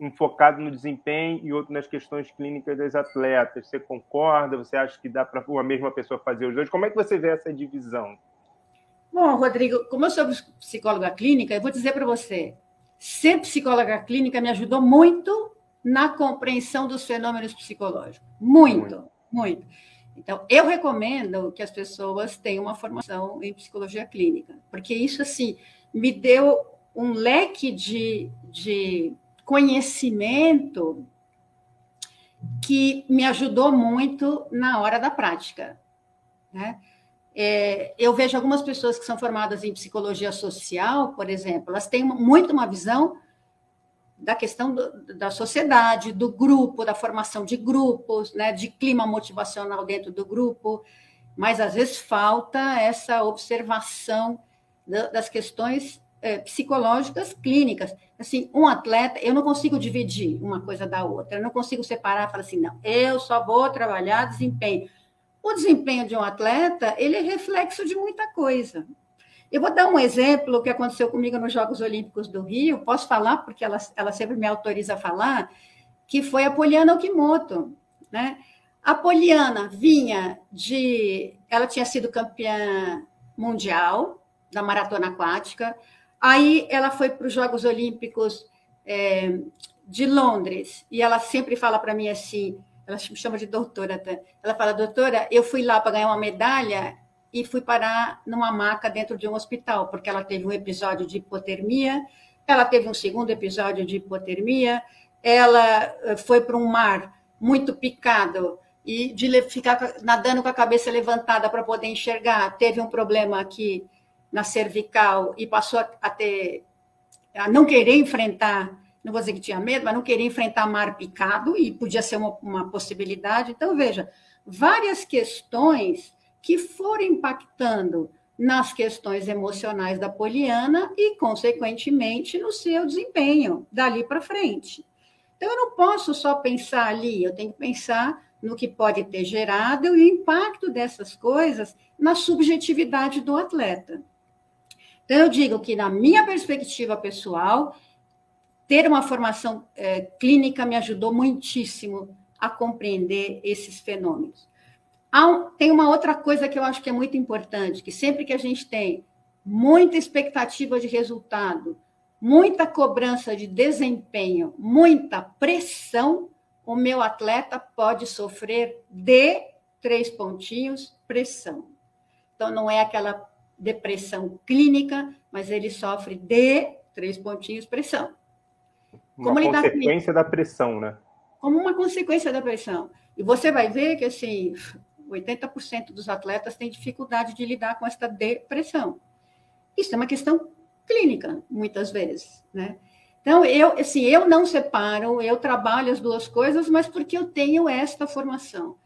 Speaker 1: um focado no desempenho e outro nas questões clínicas dos atletas. Você concorda? Você acha que dá para uma mesma pessoa fazer os dois? Como é que você vê essa divisão?
Speaker 2: Bom, Rodrigo, como eu sou psicóloga clínica, eu vou dizer para você, ser psicóloga clínica me ajudou muito na compreensão dos fenômenos psicológicos. Muito, muito. muito. Então, eu recomendo que as pessoas tenham uma formação em psicologia clínica, porque isso, assim, me deu um leque de, de conhecimento que me ajudou muito na hora da prática. Né? É, eu vejo algumas pessoas que são formadas em psicologia social, por exemplo, elas têm muito uma visão da questão do, da sociedade, do grupo, da formação de grupos, né, de clima motivacional dentro do grupo, mas às vezes falta essa observação das questões é, psicológicas clínicas. Assim, um atleta, eu não consigo dividir uma coisa da outra, eu não consigo separar e falar assim, não, eu só vou trabalhar desempenho. O desempenho de um atleta, ele é reflexo de muita coisa. Eu vou dar um exemplo que aconteceu comigo nos Jogos Olímpicos do Rio, posso falar, porque ela, ela sempre me autoriza a falar, que foi a Poliana Okimoto. Né? A Poliana vinha de. Ela tinha sido campeã mundial da maratona aquática, aí ela foi para os Jogos Olímpicos é, de Londres, e ela sempre fala para mim assim: ela me chama de doutora, tá? ela fala, doutora, eu fui lá para ganhar uma medalha e fui parar numa maca dentro de um hospital, porque ela teve um episódio de hipotermia, ela teve um segundo episódio de hipotermia, ela eh, foi para um mar muito picado e de ficar nadando com a cabeça levantada para poder enxergar, teve um problema aqui na cervical e passou a ter a não querer enfrentar, não vou dizer que tinha medo, mas não querer enfrentar mar picado e podia ser uma, uma possibilidade. Então veja, várias questões que foram impactando nas questões emocionais da Poliana e, consequentemente, no seu desempenho dali para frente. Então, eu não posso só pensar ali, eu tenho que pensar no que pode ter gerado e o impacto dessas coisas na subjetividade do atleta. Então, eu digo que, na minha perspectiva pessoal, ter uma formação é, clínica me ajudou muitíssimo a compreender esses fenômenos tem uma outra coisa que eu acho que é muito importante, que sempre que a gente tem muita expectativa de resultado, muita cobrança de desempenho, muita pressão, o meu atleta pode sofrer de três pontinhos pressão. Então não é aquela depressão clínica, mas ele sofre de três pontinhos pressão.
Speaker 1: Uma Como consequência da pressão, né?
Speaker 2: Como uma consequência da pressão. E você vai ver que, assim, 80% dos atletas têm dificuldade de lidar com essa depressão. Isso é uma questão clínica, muitas vezes, né? Então, eu, assim, eu não separo, eu trabalho as duas coisas, mas porque eu tenho esta formação.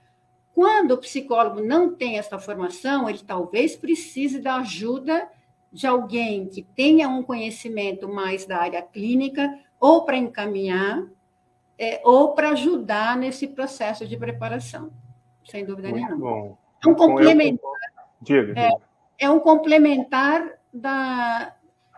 Speaker 2: Quando o psicólogo não tem esta formação, ele talvez precise da ajuda de alguém que tenha um conhecimento mais da área clínica, ou para encaminhar, é, ou para ajudar nesse processo de preparação, sem dúvida
Speaker 1: Muito
Speaker 2: nenhuma.
Speaker 1: Bom.
Speaker 2: É um complementar.
Speaker 1: Diga,
Speaker 2: é, é um complementar da,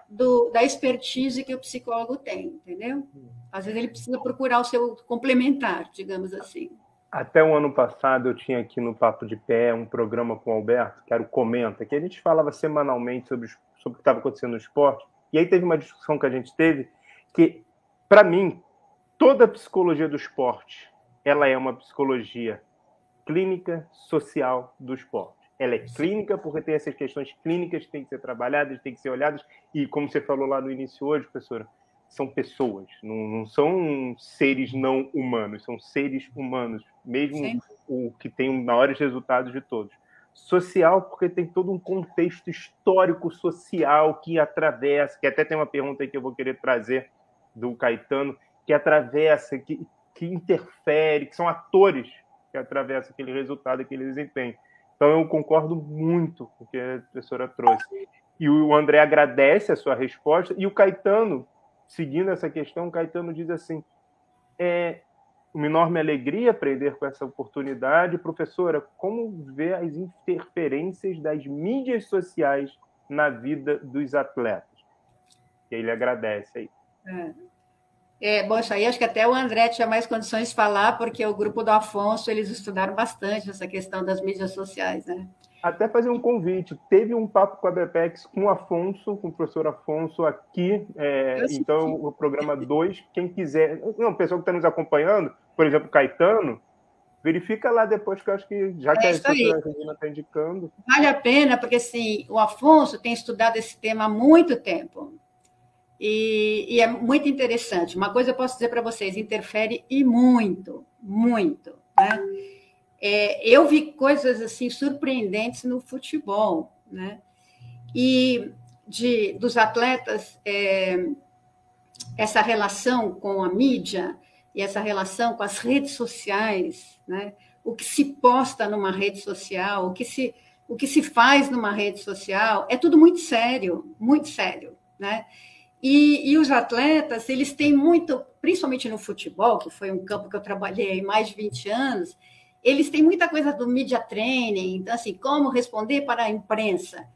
Speaker 2: do, da expertise que o psicólogo tem, entendeu? Às vezes ele precisa procurar o seu complementar, digamos assim.
Speaker 1: Até o ano passado eu tinha aqui no Papo de Pé um programa com o Alberto, que era o Comenta, que a gente falava semanalmente sobre, sobre o que estava acontecendo no esporte. E aí teve uma discussão que a gente teve que, para mim, toda a psicologia do esporte, ela é uma psicologia clínica social do esporte. Ela é clínica porque tem essas questões clínicas que têm que ser trabalhadas, têm que ser olhadas. E como você falou lá no início hoje, professora, são pessoas, não, não são seres não humanos, são seres humanos, mesmo Sim. o que tem maiores resultados de todos. Social, porque tem todo um contexto histórico social que atravessa, que até tem uma pergunta aí que eu vou querer trazer do Caetano, que atravessa, que, que interfere, que são atores que atravessam aquele resultado, aquele desempenho. Então, eu concordo muito com o que a professora trouxe. E o André agradece a sua resposta, e o Caetano, seguindo essa questão, Caetano diz assim: é uma enorme alegria aprender com essa oportunidade. Professora, como vê as interferências das mídias sociais na vida dos atletas? E ele agradece aí.
Speaker 2: É. É, bom, isso aí acho que até o André tinha mais condições de falar, porque o grupo do Afonso, eles estudaram bastante essa questão das mídias sociais, né?
Speaker 1: Até fazer um convite. Teve um papo com a BPEX com o Afonso, com o professor Afonso aqui. É, então, o programa 2, quem quiser. Não, o pessoal que está nos acompanhando, por exemplo, Caetano, verifica lá depois, que eu acho que já que é a Regina está indicando.
Speaker 2: Vale a pena, porque assim, o Afonso tem estudado esse tema há muito tempo. E, e, é muito interessante. Uma coisa eu posso dizer para vocês: interfere e muito, muito. Né? É, eu vi coisas assim surpreendentes no futebol, né? E de, dos atletas, é, essa relação com a mídia e essa relação com as redes sociais, né? O que se posta numa rede social, o que se o que se faz numa rede social, é tudo muito sério, muito sério, né? E, e, os atletas, eles têm muito, principalmente no futebol, que foi um campo que eu trabalhei mais de 20 anos, eles têm muita coisa do media training, então, assim, como responder para a imprensa.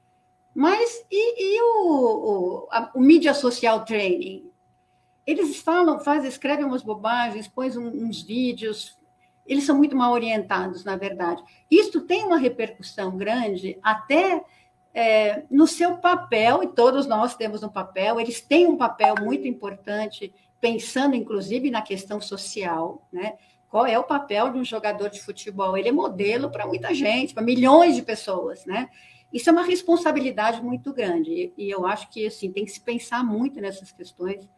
Speaker 2: Mas e, e o, o, a, o media social training? Eles falam, fazem, escrevem umas bobagens, põem uns vídeos, eles são muito mal orientados, na verdade. Isso tem uma repercussão grande até é, no seu papel, e todos nós temos um papel, eles têm um papel muito importante, pensando inclusive na questão social, né? Qual é o papel de um jogador de futebol? Ele é modelo para muita gente, para milhões de pessoas, né? Isso é uma responsabilidade muito grande, e eu acho que assim, tem que se pensar muito nessas questões,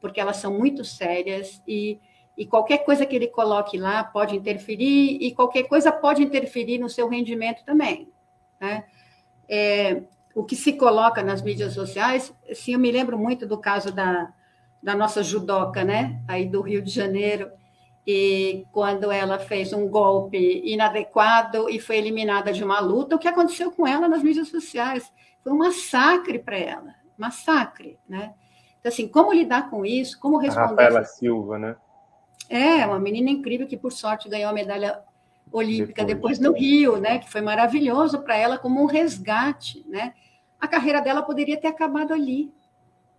Speaker 2: porque elas são muito sérias e, e qualquer coisa que ele coloque lá pode interferir, e qualquer coisa pode interferir no seu rendimento também. Né? é, o que se coloca nas mídias sociais, sim, eu me lembro muito do caso da, da nossa judoca, né, aí do Rio de Janeiro, e quando ela fez um golpe inadequado e foi eliminada de uma luta, o que aconteceu com ela nas mídias sociais? Foi um massacre para ela, massacre, né? Então, assim, como lidar com isso? Como responder? A
Speaker 1: Rafaela Silva, né?
Speaker 2: É, uma menina incrível que, por sorte, ganhou a medalha olímpica depois, depois no Rio, né, que foi maravilhoso para ela como um resgate, né? A carreira dela poderia ter acabado ali,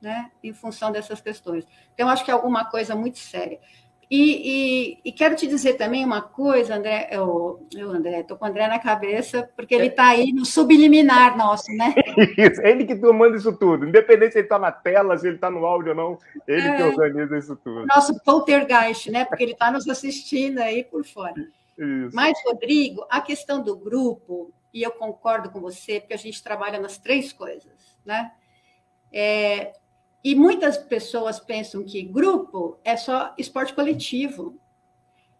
Speaker 2: né, em função dessas questões. Então acho que é alguma coisa muito séria. E, e, e quero te dizer também uma coisa, André, eu, eu André, estou com o André na cabeça, porque ele está aí no subliminar nosso, né?
Speaker 1: Isso, ele que comanda isso tudo, independente se ele está na tela, se ele está no áudio ou não, ele é, que organiza isso tudo.
Speaker 2: Nosso poltergeist, né? Porque ele está nos assistindo aí por fora. Isso. Mas, Rodrigo, a questão do grupo, e eu concordo com você, porque a gente trabalha nas três coisas, né? É, e muitas pessoas pensam que grupo é só esporte coletivo.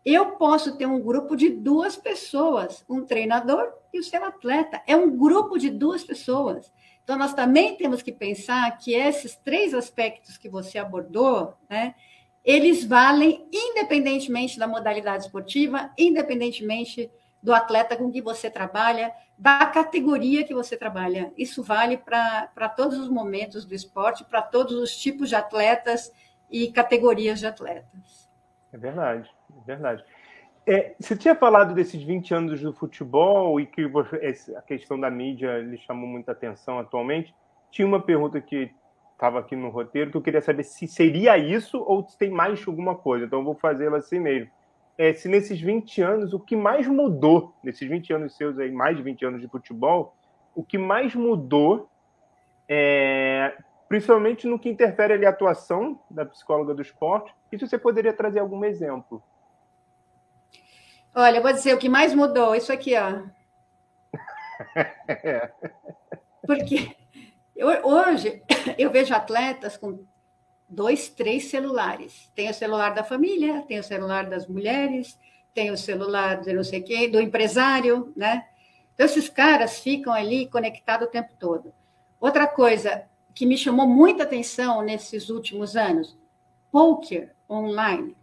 Speaker 2: eu posso ter um grupo de duas pessoas, um treinador e o seu atleta. É um grupo de duas pessoas. Então, nós também temos que pensar que esses três aspectos que você abordou, né, eles valem independentemente da modalidade esportiva, independentemente do atleta com que você trabalha, da categoria que você trabalha. Isso vale para todos os momentos do esporte, para todos os tipos de atletas e categorias de atletas.
Speaker 1: É verdade, é verdade. É, você tinha falado desses 20 anos do futebol e que a questão da mídia lhe chamou muita atenção atualmente. Tinha uma pergunta que estava aqui no roteiro que eu queria saber se seria isso ou se tem mais alguma coisa. Então eu vou fazê-la assim mesmo é, se nesses 20 anos, o que mais mudou, nesses 20 anos seus aí, mais de 20 anos de futebol, o que mais mudou, é, principalmente no que interfere ali a atuação da psicóloga do esporte, e se você poderia trazer algum exemplo?
Speaker 2: Olha, eu vou dizer, o que mais mudou, isso aqui, ó. Porque eu, hoje eu vejo atletas com dois, três celulares. Tem o celular da família, tem o celular das mulheres, tem o celular de não sei quem, do empresário, né? Então, esses caras ficam ali conectados o tempo todo. Outra coisa que me chamou muita atenção nesses últimos anos, poker online.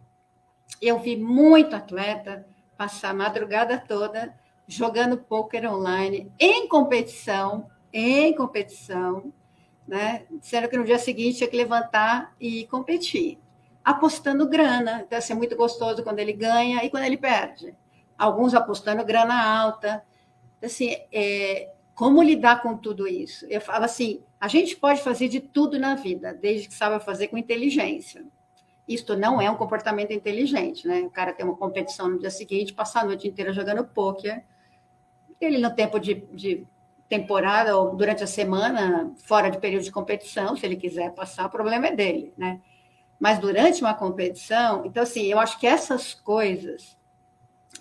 Speaker 2: Eu vi muito atleta passar a madrugada toda jogando poker online em competição, em competição, né? Que no dia seguinte tinha que levantar e competir, apostando grana. Então, assim, é muito gostoso quando ele ganha e quando ele perde. Alguns apostando grana alta. Assim, é, como lidar com tudo isso? Eu falo assim, a gente pode fazer de tudo na vida, desde que saiba fazer com inteligência. Isto não é um comportamento inteligente, né? O cara tem uma competição no dia seguinte, passar a noite inteira jogando pôquer, ele no tempo de, de temporada ou durante a semana, fora de período de competição, se ele quiser passar, o problema é dele, né? Mas durante uma competição, então assim, eu acho que essas coisas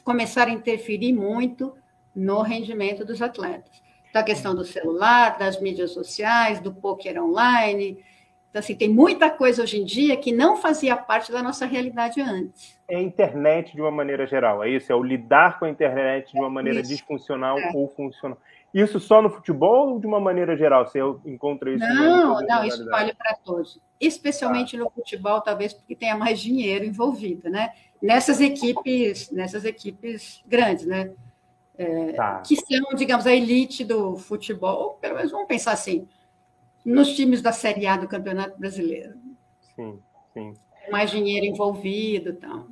Speaker 2: começaram a interferir muito no rendimento dos atletas. Então, a questão do celular, das mídias sociais, do poker online. Então, assim, tem muita coisa hoje em dia que não fazia parte da nossa realidade antes.
Speaker 1: É a internet de uma maneira geral, é isso? É o lidar com a internet de uma maneira isso. disfuncional é. ou funcional. Isso só no futebol ou de uma maneira geral? Você encontra isso?
Speaker 2: Não, não, isso vale para todos. Especialmente tá. no futebol, talvez porque tenha mais dinheiro envolvido, né? Nessas equipes, nessas equipes grandes, né? É, tá. Que são, digamos, a elite do futebol, pelo menos vamos pensar assim, nos times da Série A do Campeonato Brasileiro.
Speaker 1: Sim, sim.
Speaker 2: Mais dinheiro envolvido e tal.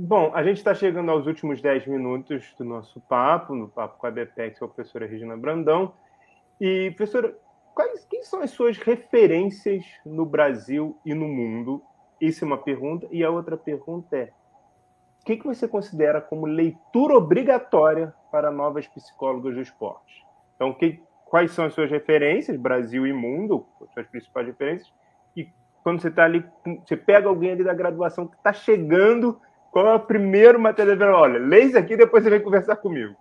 Speaker 1: Bom, a gente está chegando aos últimos 10 minutos do nosso papo, no papo com a BPEX, com a professora Regina Brandão. E, professora, quais, quem são as suas referências no Brasil e no mundo? Isso é uma pergunta. E a outra pergunta é: o que, que você considera como leitura obrigatória para novas psicólogas do esporte? Então, que, quais são as suas referências, Brasil e mundo, as suas principais referências? E quando você está ali, você pega alguém ali da graduação que está chegando qual é o primeiro material? Olha, lê isso aqui depois você vem conversar comigo.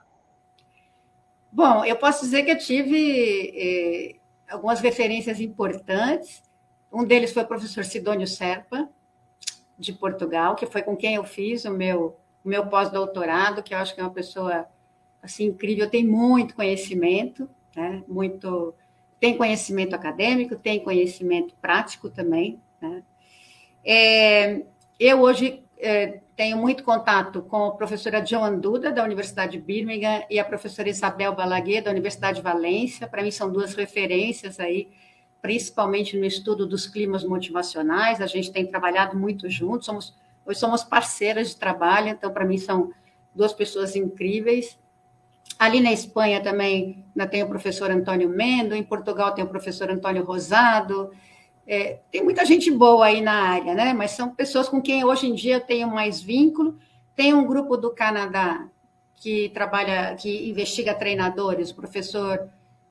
Speaker 2: Bom, eu posso dizer que eu tive eh, algumas referências importantes. Um deles foi o professor Sidônio Serpa, de Portugal, que foi com quem eu fiz o meu, o meu pós-doutorado, que eu acho que é uma pessoa assim incrível, tem muito conhecimento, né? muito tem conhecimento acadêmico, tem conhecimento prático também. Né? É, eu hoje é, tenho muito contato com a professora Joan Duda, da Universidade de Birmingham, e a professora Isabel Balaguer, da Universidade de Valência. Para mim, são duas referências aí, principalmente no estudo dos climas motivacionais. A gente tem trabalhado muito juntos, somos, hoje somos parceiras de trabalho, então, para mim, são duas pessoas incríveis. Ali na Espanha também tem o professor Antônio Mendo, em Portugal tem o professor Antônio Rosado, é, tem muita gente boa aí na área, né? Mas são pessoas com quem hoje em dia eu tenho mais vínculo. Tem um grupo do Canadá que trabalha, que investiga treinadores, o professor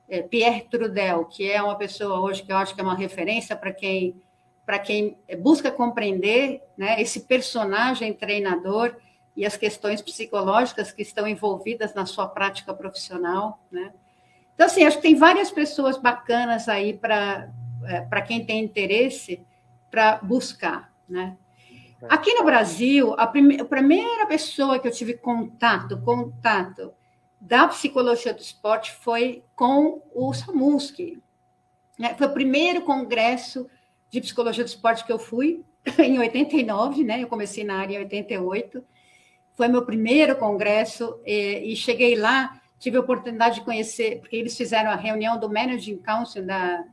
Speaker 2: é, Pierre Trudel, que é uma pessoa hoje que eu acho que é uma referência para quem para quem busca compreender né, esse personagem treinador e as questões psicológicas que estão envolvidas na sua prática profissional, né? Então, assim, acho que tem várias pessoas bacanas aí para é, para quem tem interesse para buscar, né? Aqui no Brasil, a, prime a primeira pessoa que eu tive contato, contato da psicologia do esporte foi com o Samuski. Né? Foi o primeiro congresso de psicologia do esporte que eu fui, em 89, né? Eu comecei na área em 88. Foi meu primeiro congresso e, e cheguei lá, tive a oportunidade de conhecer, porque eles fizeram a reunião do Managing Council da,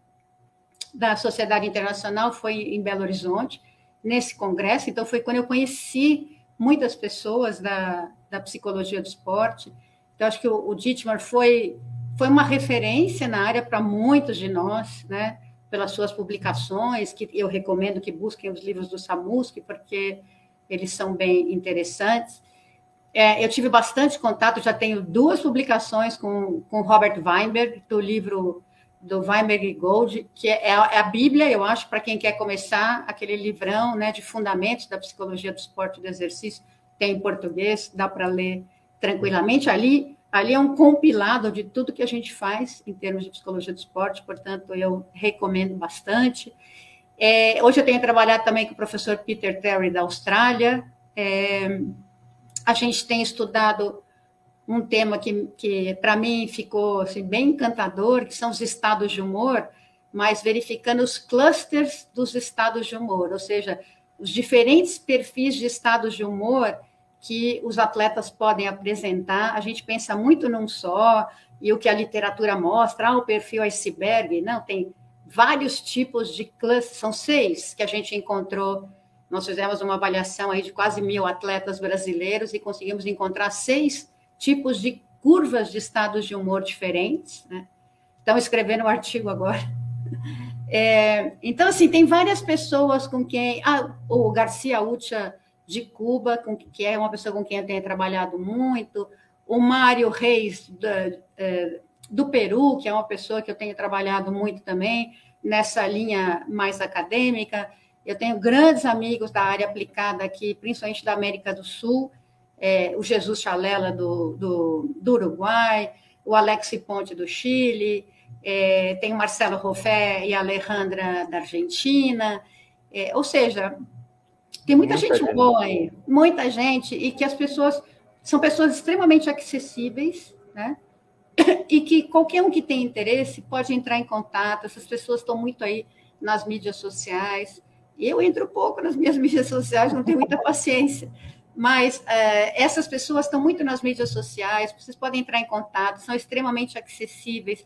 Speaker 2: da Sociedade Internacional, foi em Belo Horizonte, nesse congresso. Então, foi quando eu conheci muitas pessoas da, da psicologia do esporte. Então, acho que o, o Dittmar foi, foi uma referência na área para muitos de nós, né? pelas suas publicações, que eu recomendo que busquem os livros do Samuski, porque eles são bem interessantes. É, eu tive bastante contato, já tenho duas publicações com, com Robert Weinberg, do livro do Weinberg Gold, que é, é a Bíblia, eu acho, para quem quer começar, aquele livrão né, de fundamentos da psicologia do esporte e do exercício, tem em português, dá para ler tranquilamente. Ali, ali é um compilado de tudo que a gente faz em termos de psicologia do esporte, portanto, eu recomendo bastante. É, hoje eu tenho trabalhado também com o professor Peter Terry, da Austrália. É, a gente tem estudado um tema que, que para mim ficou assim, bem encantador, que são os estados de humor, mas verificando os clusters dos estados de humor, ou seja, os diferentes perfis de estados de humor que os atletas podem apresentar. A gente pensa muito num só, e o que a literatura mostra, ah, o perfil iceberg, não, tem vários tipos de clusters, são seis que a gente encontrou. Nós fizemos uma avaliação aí de quase mil atletas brasileiros e conseguimos encontrar seis tipos de curvas de estados de humor diferentes. Né? Estão escrevendo um artigo agora. É, então, assim, tem várias pessoas com quem. Ah, o Garcia Ucha de Cuba, com, que é uma pessoa com quem eu tenho trabalhado muito. O Mário Reis da, é, do Peru, que é uma pessoa que eu tenho trabalhado muito também nessa linha mais acadêmica. Eu tenho grandes amigos da área aplicada aqui, principalmente da América do Sul, é, o Jesus Chalela do, do, do, Uruguai, o Alex Ponte do Chile, é, tem o Marcelo Rofé e a Alejandra da Argentina, é, ou seja, tem muita, muita gente, gente boa aí, muita gente, e que as pessoas são pessoas extremamente acessíveis, né? E que qualquer um que tem interesse pode entrar em contato, essas pessoas estão muito aí nas mídias sociais. Eu entro pouco nas minhas mídias sociais, não tenho muita paciência, mas é, essas pessoas estão muito nas mídias sociais, vocês podem entrar em contato, são extremamente acessíveis.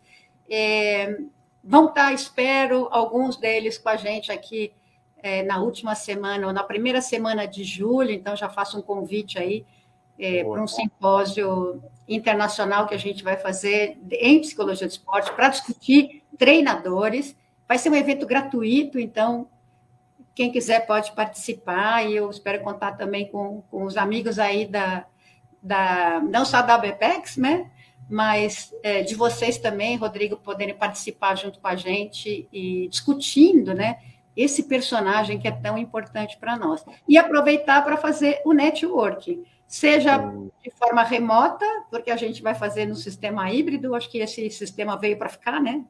Speaker 2: É, vão estar, espero, alguns deles com a gente aqui é, na última semana, ou na primeira semana de julho, então já faço um convite aí é, para um simpósio internacional que a gente vai fazer em psicologia do esporte para discutir treinadores. Vai ser um evento gratuito, então quem quiser pode participar e eu espero contar também com, com os amigos aí da, da não só da BPEX, né? Mas é, de vocês também, Rodrigo, poderem participar junto com a gente e discutindo, né? Esse personagem que é tão importante para nós. E aproveitar para fazer o networking, seja de forma remota, porque a gente vai fazer no sistema híbrido, acho que esse sistema veio para ficar, né?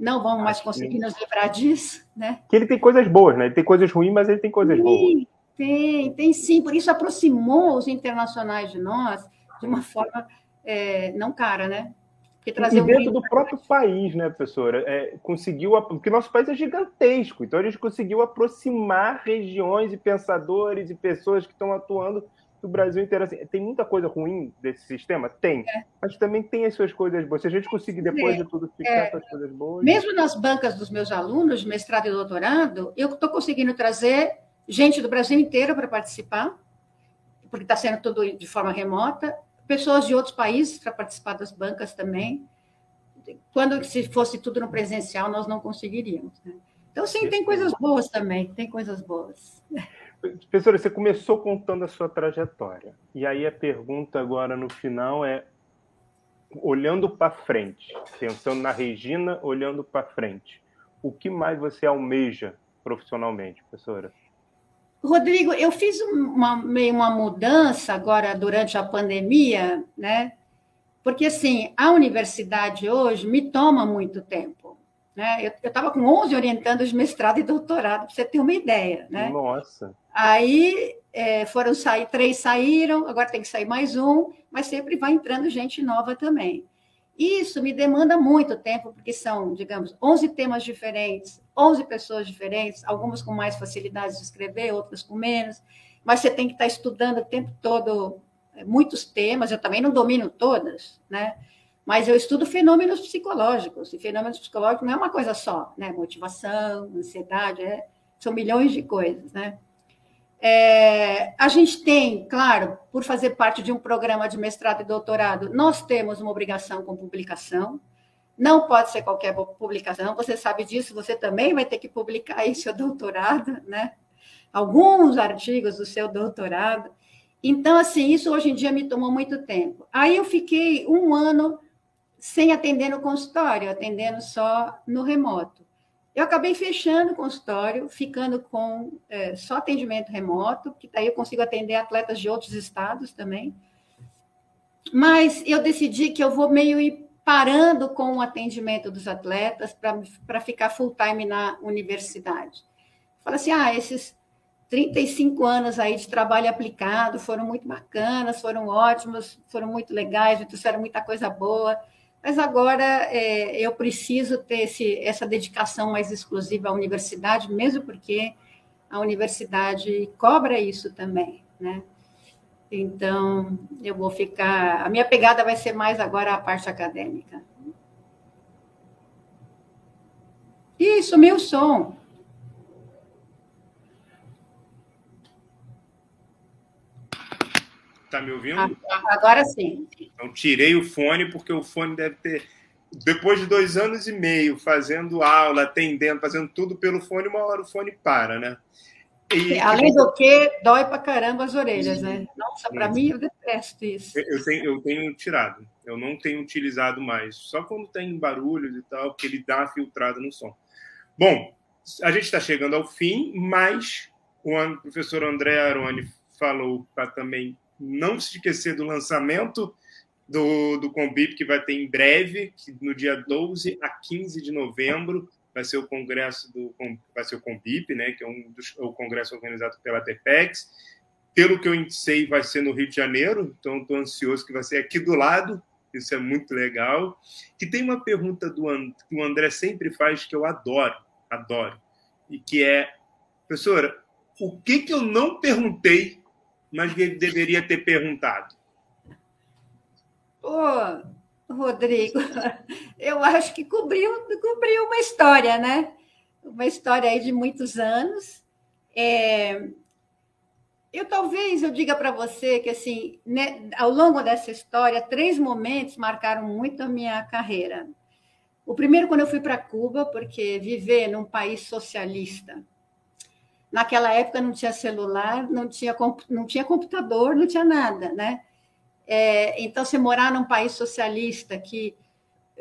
Speaker 2: Não vamos mais conseguir nos livrar disso, né?
Speaker 1: Que ele tem coisas boas, né? Ele tem coisas ruins, mas ele tem coisas
Speaker 2: sim,
Speaker 1: boas.
Speaker 2: Tem, tem sim. Por isso aproximou os internacionais de nós de uma forma é, não cara, né?
Speaker 1: Porque trazer e dentro um do próprio país, né, professora? É, conseguiu, porque nosso país é gigantesco, então a gente conseguiu aproximar regiões e pensadores e pessoas que estão atuando do Brasil inteiro. Assim, tem muita coisa ruim desse sistema? Tem. É. Mas também tem as suas coisas boas. Se a gente conseguir, depois é. de tudo, ficar é. com as coisas boas.
Speaker 2: Mesmo nas bancas dos meus alunos, mestrado e doutorado, eu estou conseguindo trazer gente do Brasil inteiro para participar, porque está sendo tudo de forma remota, pessoas de outros países para participar das bancas também. Quando se fosse tudo no presencial, nós não conseguiríamos. Né? Então, sim, tem coisas boas também, tem coisas boas.
Speaker 1: Professora, você começou contando a sua trajetória. E aí a pergunta agora no final é: olhando para frente, pensando na Regina, olhando para frente, o que mais você almeja profissionalmente, professora?
Speaker 2: Rodrigo, eu fiz uma, meio uma mudança agora durante a pandemia, né? Porque assim, a universidade hoje me toma muito tempo. Né? Eu estava com 11 orientando de mestrado e doutorado, para você ter uma ideia. Né?
Speaker 1: Nossa!
Speaker 2: Aí é, foram sair, três saíram, agora tem que sair mais um, mas sempre vai entrando gente nova também. Isso me demanda muito tempo, porque são, digamos, 11 temas diferentes, 11 pessoas diferentes, algumas com mais facilidade de escrever, outras com menos, mas você tem que estar estudando o tempo todo é, muitos temas, eu também não domino todas, né? Mas eu estudo fenômenos psicológicos, e fenômenos psicológicos não é uma coisa só, né? Motivação, ansiedade, é, são milhões de coisas, né? É, a gente tem, claro, por fazer parte de um programa de mestrado e doutorado, nós temos uma obrigação com publicação. Não pode ser qualquer publicação, você sabe disso, você também vai ter que publicar aí seu doutorado, né? Alguns artigos do seu doutorado. Então, assim, isso hoje em dia me tomou muito tempo. Aí eu fiquei um ano sem atender no consultório, atendendo só no remoto. Eu acabei fechando o consultório, ficando com é, só atendimento remoto, que daí eu consigo atender atletas de outros estados também. Mas eu decidi que eu vou meio ir parando com o atendimento dos atletas para ficar full time na universidade. Falei assim: ah, esses 35 anos aí de trabalho aplicado foram muito bacanas, foram ótimos, foram muito legais, me trouxeram muita coisa boa mas agora é, eu preciso ter esse, essa dedicação mais exclusiva à universidade, mesmo porque a universidade cobra isso também, né? Então, eu vou ficar. A minha pegada vai ser mais agora a parte acadêmica. Isso, meu som.
Speaker 1: Tá me ouvindo?
Speaker 2: Ah, agora sim.
Speaker 1: Então, tirei o fone, porque o fone deve ter. Depois de dois anos e meio fazendo aula, atendendo, fazendo tudo pelo fone, uma hora o fone para, né?
Speaker 2: E... Além do que, dói pra caramba as orelhas, né? Nossa, para mim eu detesto isso.
Speaker 1: Eu tenho, eu tenho tirado, eu não tenho utilizado mais, só quando tem barulhos e tal, porque ele dá uma filtrada no som. Bom, a gente está chegando ao fim, mas o professor André Aroni falou para também não se esquecer do lançamento do, do Combip, que vai ter em breve, no dia 12 a 15 de novembro vai ser o congresso do vai ser o Combip, né, que é um dos, o congresso organizado pela TEPEX. Pelo que eu sei, vai ser no Rio de Janeiro, então estou ansioso que vai ser aqui do lado, isso é muito legal. E tem uma pergunta do que o André sempre faz que eu adoro, adoro, e que é, professora, o que, que eu não perguntei mas ele deveria ter perguntado.
Speaker 2: Ô, Rodrigo, eu acho que cobriu, cobriu uma história, né? Uma história aí de muitos anos. É, eu talvez eu diga para você que assim, né, ao longo dessa história, três momentos marcaram muito a minha carreira. O primeiro quando eu fui para Cuba, porque viver num país socialista Naquela época não tinha celular, não tinha, não tinha computador, não tinha nada, né? É, então, você morar num país socialista que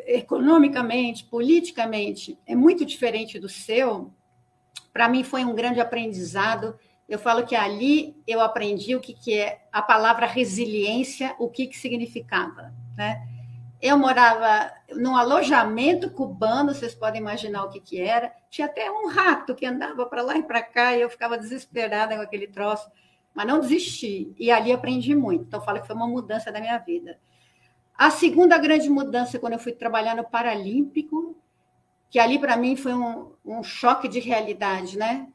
Speaker 2: economicamente, politicamente, é muito diferente do seu, para mim foi um grande aprendizado. Eu falo que ali eu aprendi o que, que é a palavra resiliência, o que, que significava, né? Eu morava num alojamento cubano, vocês podem imaginar o que, que era. Tinha até um rato que andava para lá e para cá, e eu ficava desesperada com aquele troço, mas não desisti. E ali aprendi muito. Então, eu falo que foi uma mudança da minha vida. A segunda grande mudança, quando eu fui trabalhar no Paralímpico, que ali para mim foi um, um choque de realidade, né?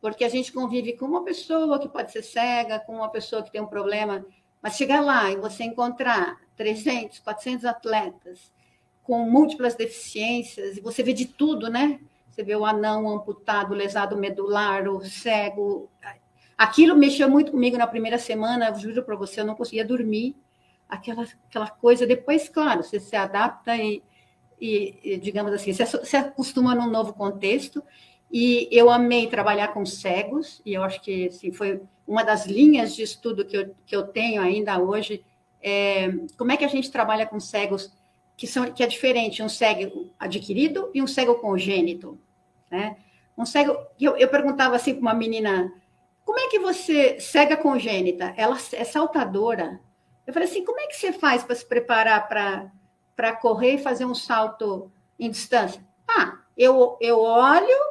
Speaker 2: Porque a gente convive com uma pessoa que pode ser cega, com uma pessoa que tem um problema, mas chegar lá e você encontrar 300, 400 atletas com múltiplas deficiências, e você vê de tudo, né? Você vê o anão amputado, lesado medular, o cego. Aquilo mexeu muito comigo na primeira semana, juro para você, eu não conseguia dormir. Aquela, aquela coisa, depois, claro, você se adapta e, e, e digamos assim, você se acostuma num novo contexto. E eu amei trabalhar com cegos, e eu acho que assim, foi uma das linhas de estudo que eu, que eu tenho ainda hoje, é, como é que a gente trabalha com cegos que, são, que é diferente, um cego adquirido e um cego congênito, né? Um cego, eu, eu perguntava assim para uma menina, como é que você, cega congênita, ela é saltadora. Eu falei assim, como é que você faz para se preparar para correr e fazer um salto em distância? Ah, eu, eu olho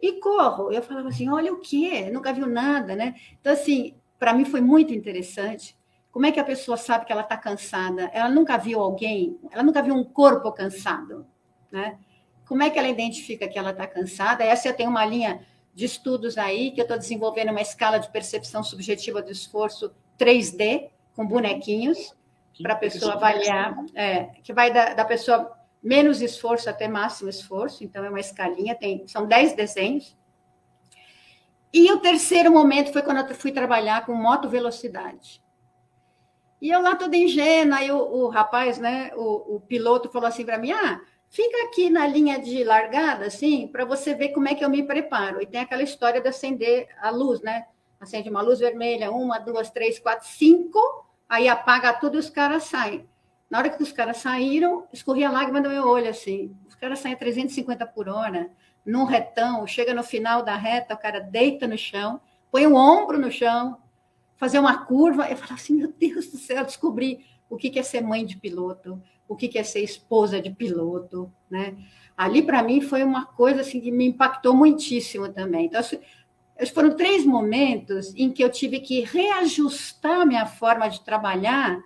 Speaker 2: e corro. Eu falava assim: olha o quê? Nunca viu nada, né? Então, assim, para mim foi muito interessante. Como é que a pessoa sabe que ela está cansada? Ela nunca viu alguém, ela nunca viu um corpo cansado, né? Como é que ela identifica que ela está cansada? Essa eu tenho uma linha de estudos aí que eu estou desenvolvendo uma escala de percepção subjetiva do esforço 3D com bonequinhos para a pessoa avaliar, é, que vai da, da pessoa menos esforço até máximo esforço, então é uma escalinha, tem, são 10 desenhos. E o terceiro momento foi quando eu fui trabalhar com moto velocidade. E eu lá toda ingênua, aí o, o rapaz, né, o, o, piloto falou assim para mim: ah, fica aqui na linha de largada, assim, para você ver como é que eu me preparo. E tem aquela história de acender a luz, né? Acende uma luz vermelha, uma, duas, três, quatro, cinco, aí apaga tudo e os caras saem. Na hora que os caras saíram, escorria lágrima do meu olho, assim. Os caras saem a 350 por hora, num retão, chega no final da reta, o cara deita no chão, põe o um ombro no chão, fazer uma curva. Eu falo assim, meu Deus do céu, descobri o que é ser mãe de piloto, o que é ser esposa de piloto, né? Ali, para mim, foi uma coisa assim, que me impactou muitíssimo também. Então, foram três momentos em que eu tive que reajustar minha forma de trabalhar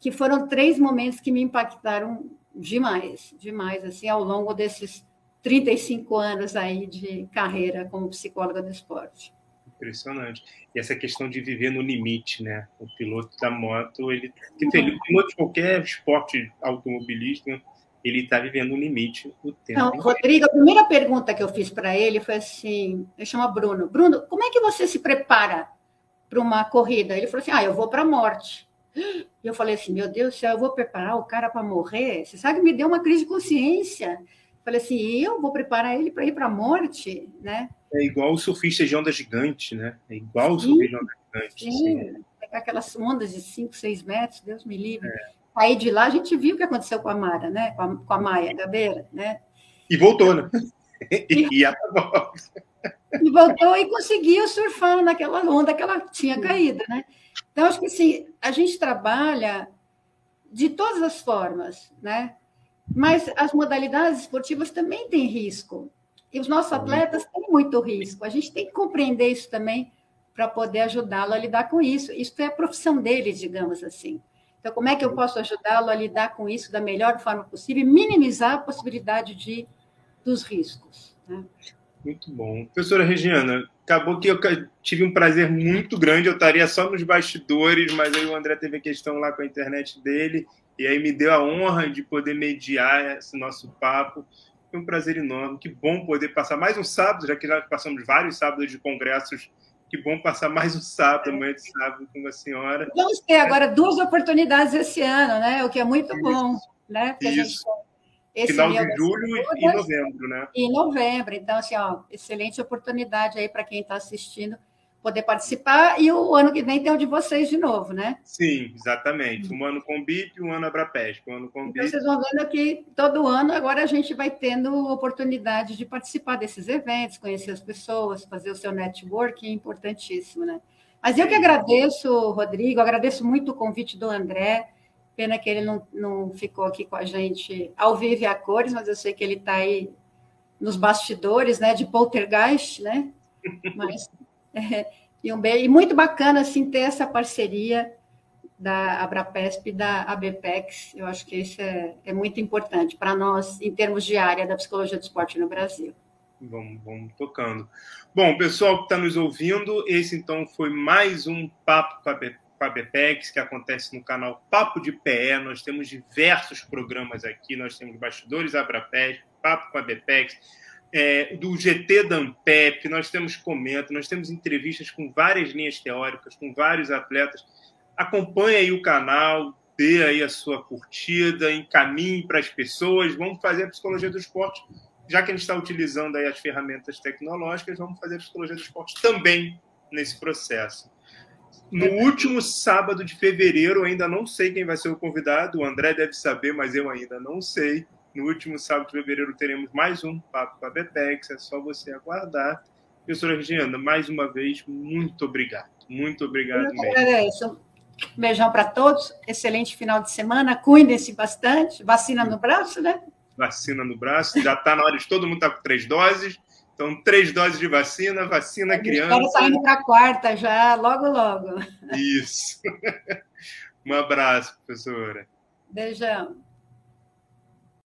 Speaker 2: que foram três momentos que me impactaram demais, demais, assim, ao longo desses 35 anos aí de carreira como psicóloga do esporte.
Speaker 1: Impressionante. E essa questão de viver no limite, né? O piloto da moto, ele, o piloto de qualquer esporte automobilístico, ele está vivendo no limite o tempo. Não,
Speaker 2: Rodrigo, a primeira pergunta que eu fiz para ele foi assim: ele chama Bruno. Bruno, como é que você se prepara para uma corrida? Ele falou assim: ah, eu vou para a morte. E eu falei assim, meu Deus do céu, eu vou preparar o cara para morrer? Você sabe que me deu uma crise de consciência. Falei assim, eu vou preparar ele para ir para a morte, né?
Speaker 1: É igual o surfista de onda gigante, né? É igual o surfista de onda gigante. Sim,
Speaker 2: sim. aquelas ondas de 5, 6 metros, Deus me livre. É. Aí de lá a gente viu o que aconteceu com a Mara, né? Com a, com a Maia Gabeira, né?
Speaker 1: E voltou, né?
Speaker 2: E, e, e voltou e conseguiu surfar naquela onda que ela tinha caído, né? Então, acho que assim, a gente trabalha de todas as formas, né? Mas as modalidades esportivas também têm risco. E os nossos atletas têm muito risco. A gente tem que compreender isso também para poder ajudá-lo a lidar com isso. Isso é a profissão deles, digamos assim. Então, como é que eu posso ajudá-lo a lidar com isso da melhor forma possível e minimizar a possibilidade de, dos riscos? Né?
Speaker 1: Muito bom. Professora Regiana, acabou que eu tive um prazer muito grande. Eu estaria só nos bastidores, mas aí o André teve a questão lá com a internet dele, e aí me deu a honra de poder mediar esse nosso papo. Foi um prazer enorme. Que bom poder passar mais um sábado, já que já passamos vários sábados de congressos. Que bom passar mais um sábado, amanhã de sábado, com a senhora.
Speaker 2: Vamos ter agora duas oportunidades esse ano, né? O que é muito bom, né?
Speaker 1: Porque Isso. Esse Final de julho e novembro, né?
Speaker 2: Em novembro. Então, assim, ó, excelente oportunidade aí para quem está assistindo poder participar. E o ano que vem tem o de vocês de novo, né?
Speaker 1: Sim, exatamente. Um ano com BIP e um ano Abrapesp. Um ano com
Speaker 2: então, vocês vão vendo que todo ano agora a gente vai tendo oportunidade de participar desses eventos, conhecer as pessoas, fazer o seu networking, importantíssimo, né? Mas eu que agradeço, Rodrigo, agradeço muito o convite do André. Pena que ele não, não ficou aqui com a gente ao vivo e a cores, mas eu sei que ele está aí nos bastidores, né, de poltergeist, né? Mas, é, e, um, e muito bacana, assim, ter essa parceria da Abrapesp e da ABPEX. Eu acho que isso é, é muito importante para nós, em termos de área da psicologia do esporte no Brasil.
Speaker 1: Vamos, vamos tocando. Bom, pessoal que está nos ouvindo, esse então foi mais um Papo com a ABPEX com a BPEX, que acontece no canal Papo de PE. Nós temos diversos programas aqui, nós temos Bastidores Abrapes, Papo com a BPEX, é, do GT da nós temos Comenta, nós temos entrevistas com várias linhas teóricas, com vários atletas. Acompanhe aí o canal, dê aí a sua curtida, encaminhe para as pessoas, vamos fazer a psicologia do esporte, já que a gente está utilizando aí as ferramentas tecnológicas, vamos fazer a psicologia do esporte também nesse processo. No último sábado de fevereiro, ainda não sei quem vai ser o convidado. O André deve saber, mas eu ainda não sei. No último sábado de fevereiro teremos mais um Papo com a Bepex. É só você aguardar. Professora Regina, mais uma vez, muito obrigado. Muito obrigado eu mesmo.
Speaker 2: Agradeço. Beijão para todos. Excelente final de semana. Cuidem-se bastante. Vacina no braço, né?
Speaker 1: vacina no braço. Já está na hora de todo mundo estar tá com três doses. Então, três doses de vacina, vacina a criança. Agora
Speaker 2: está indo para a quarta já, logo, logo.
Speaker 1: Isso. Um abraço, professora.
Speaker 2: Beijão.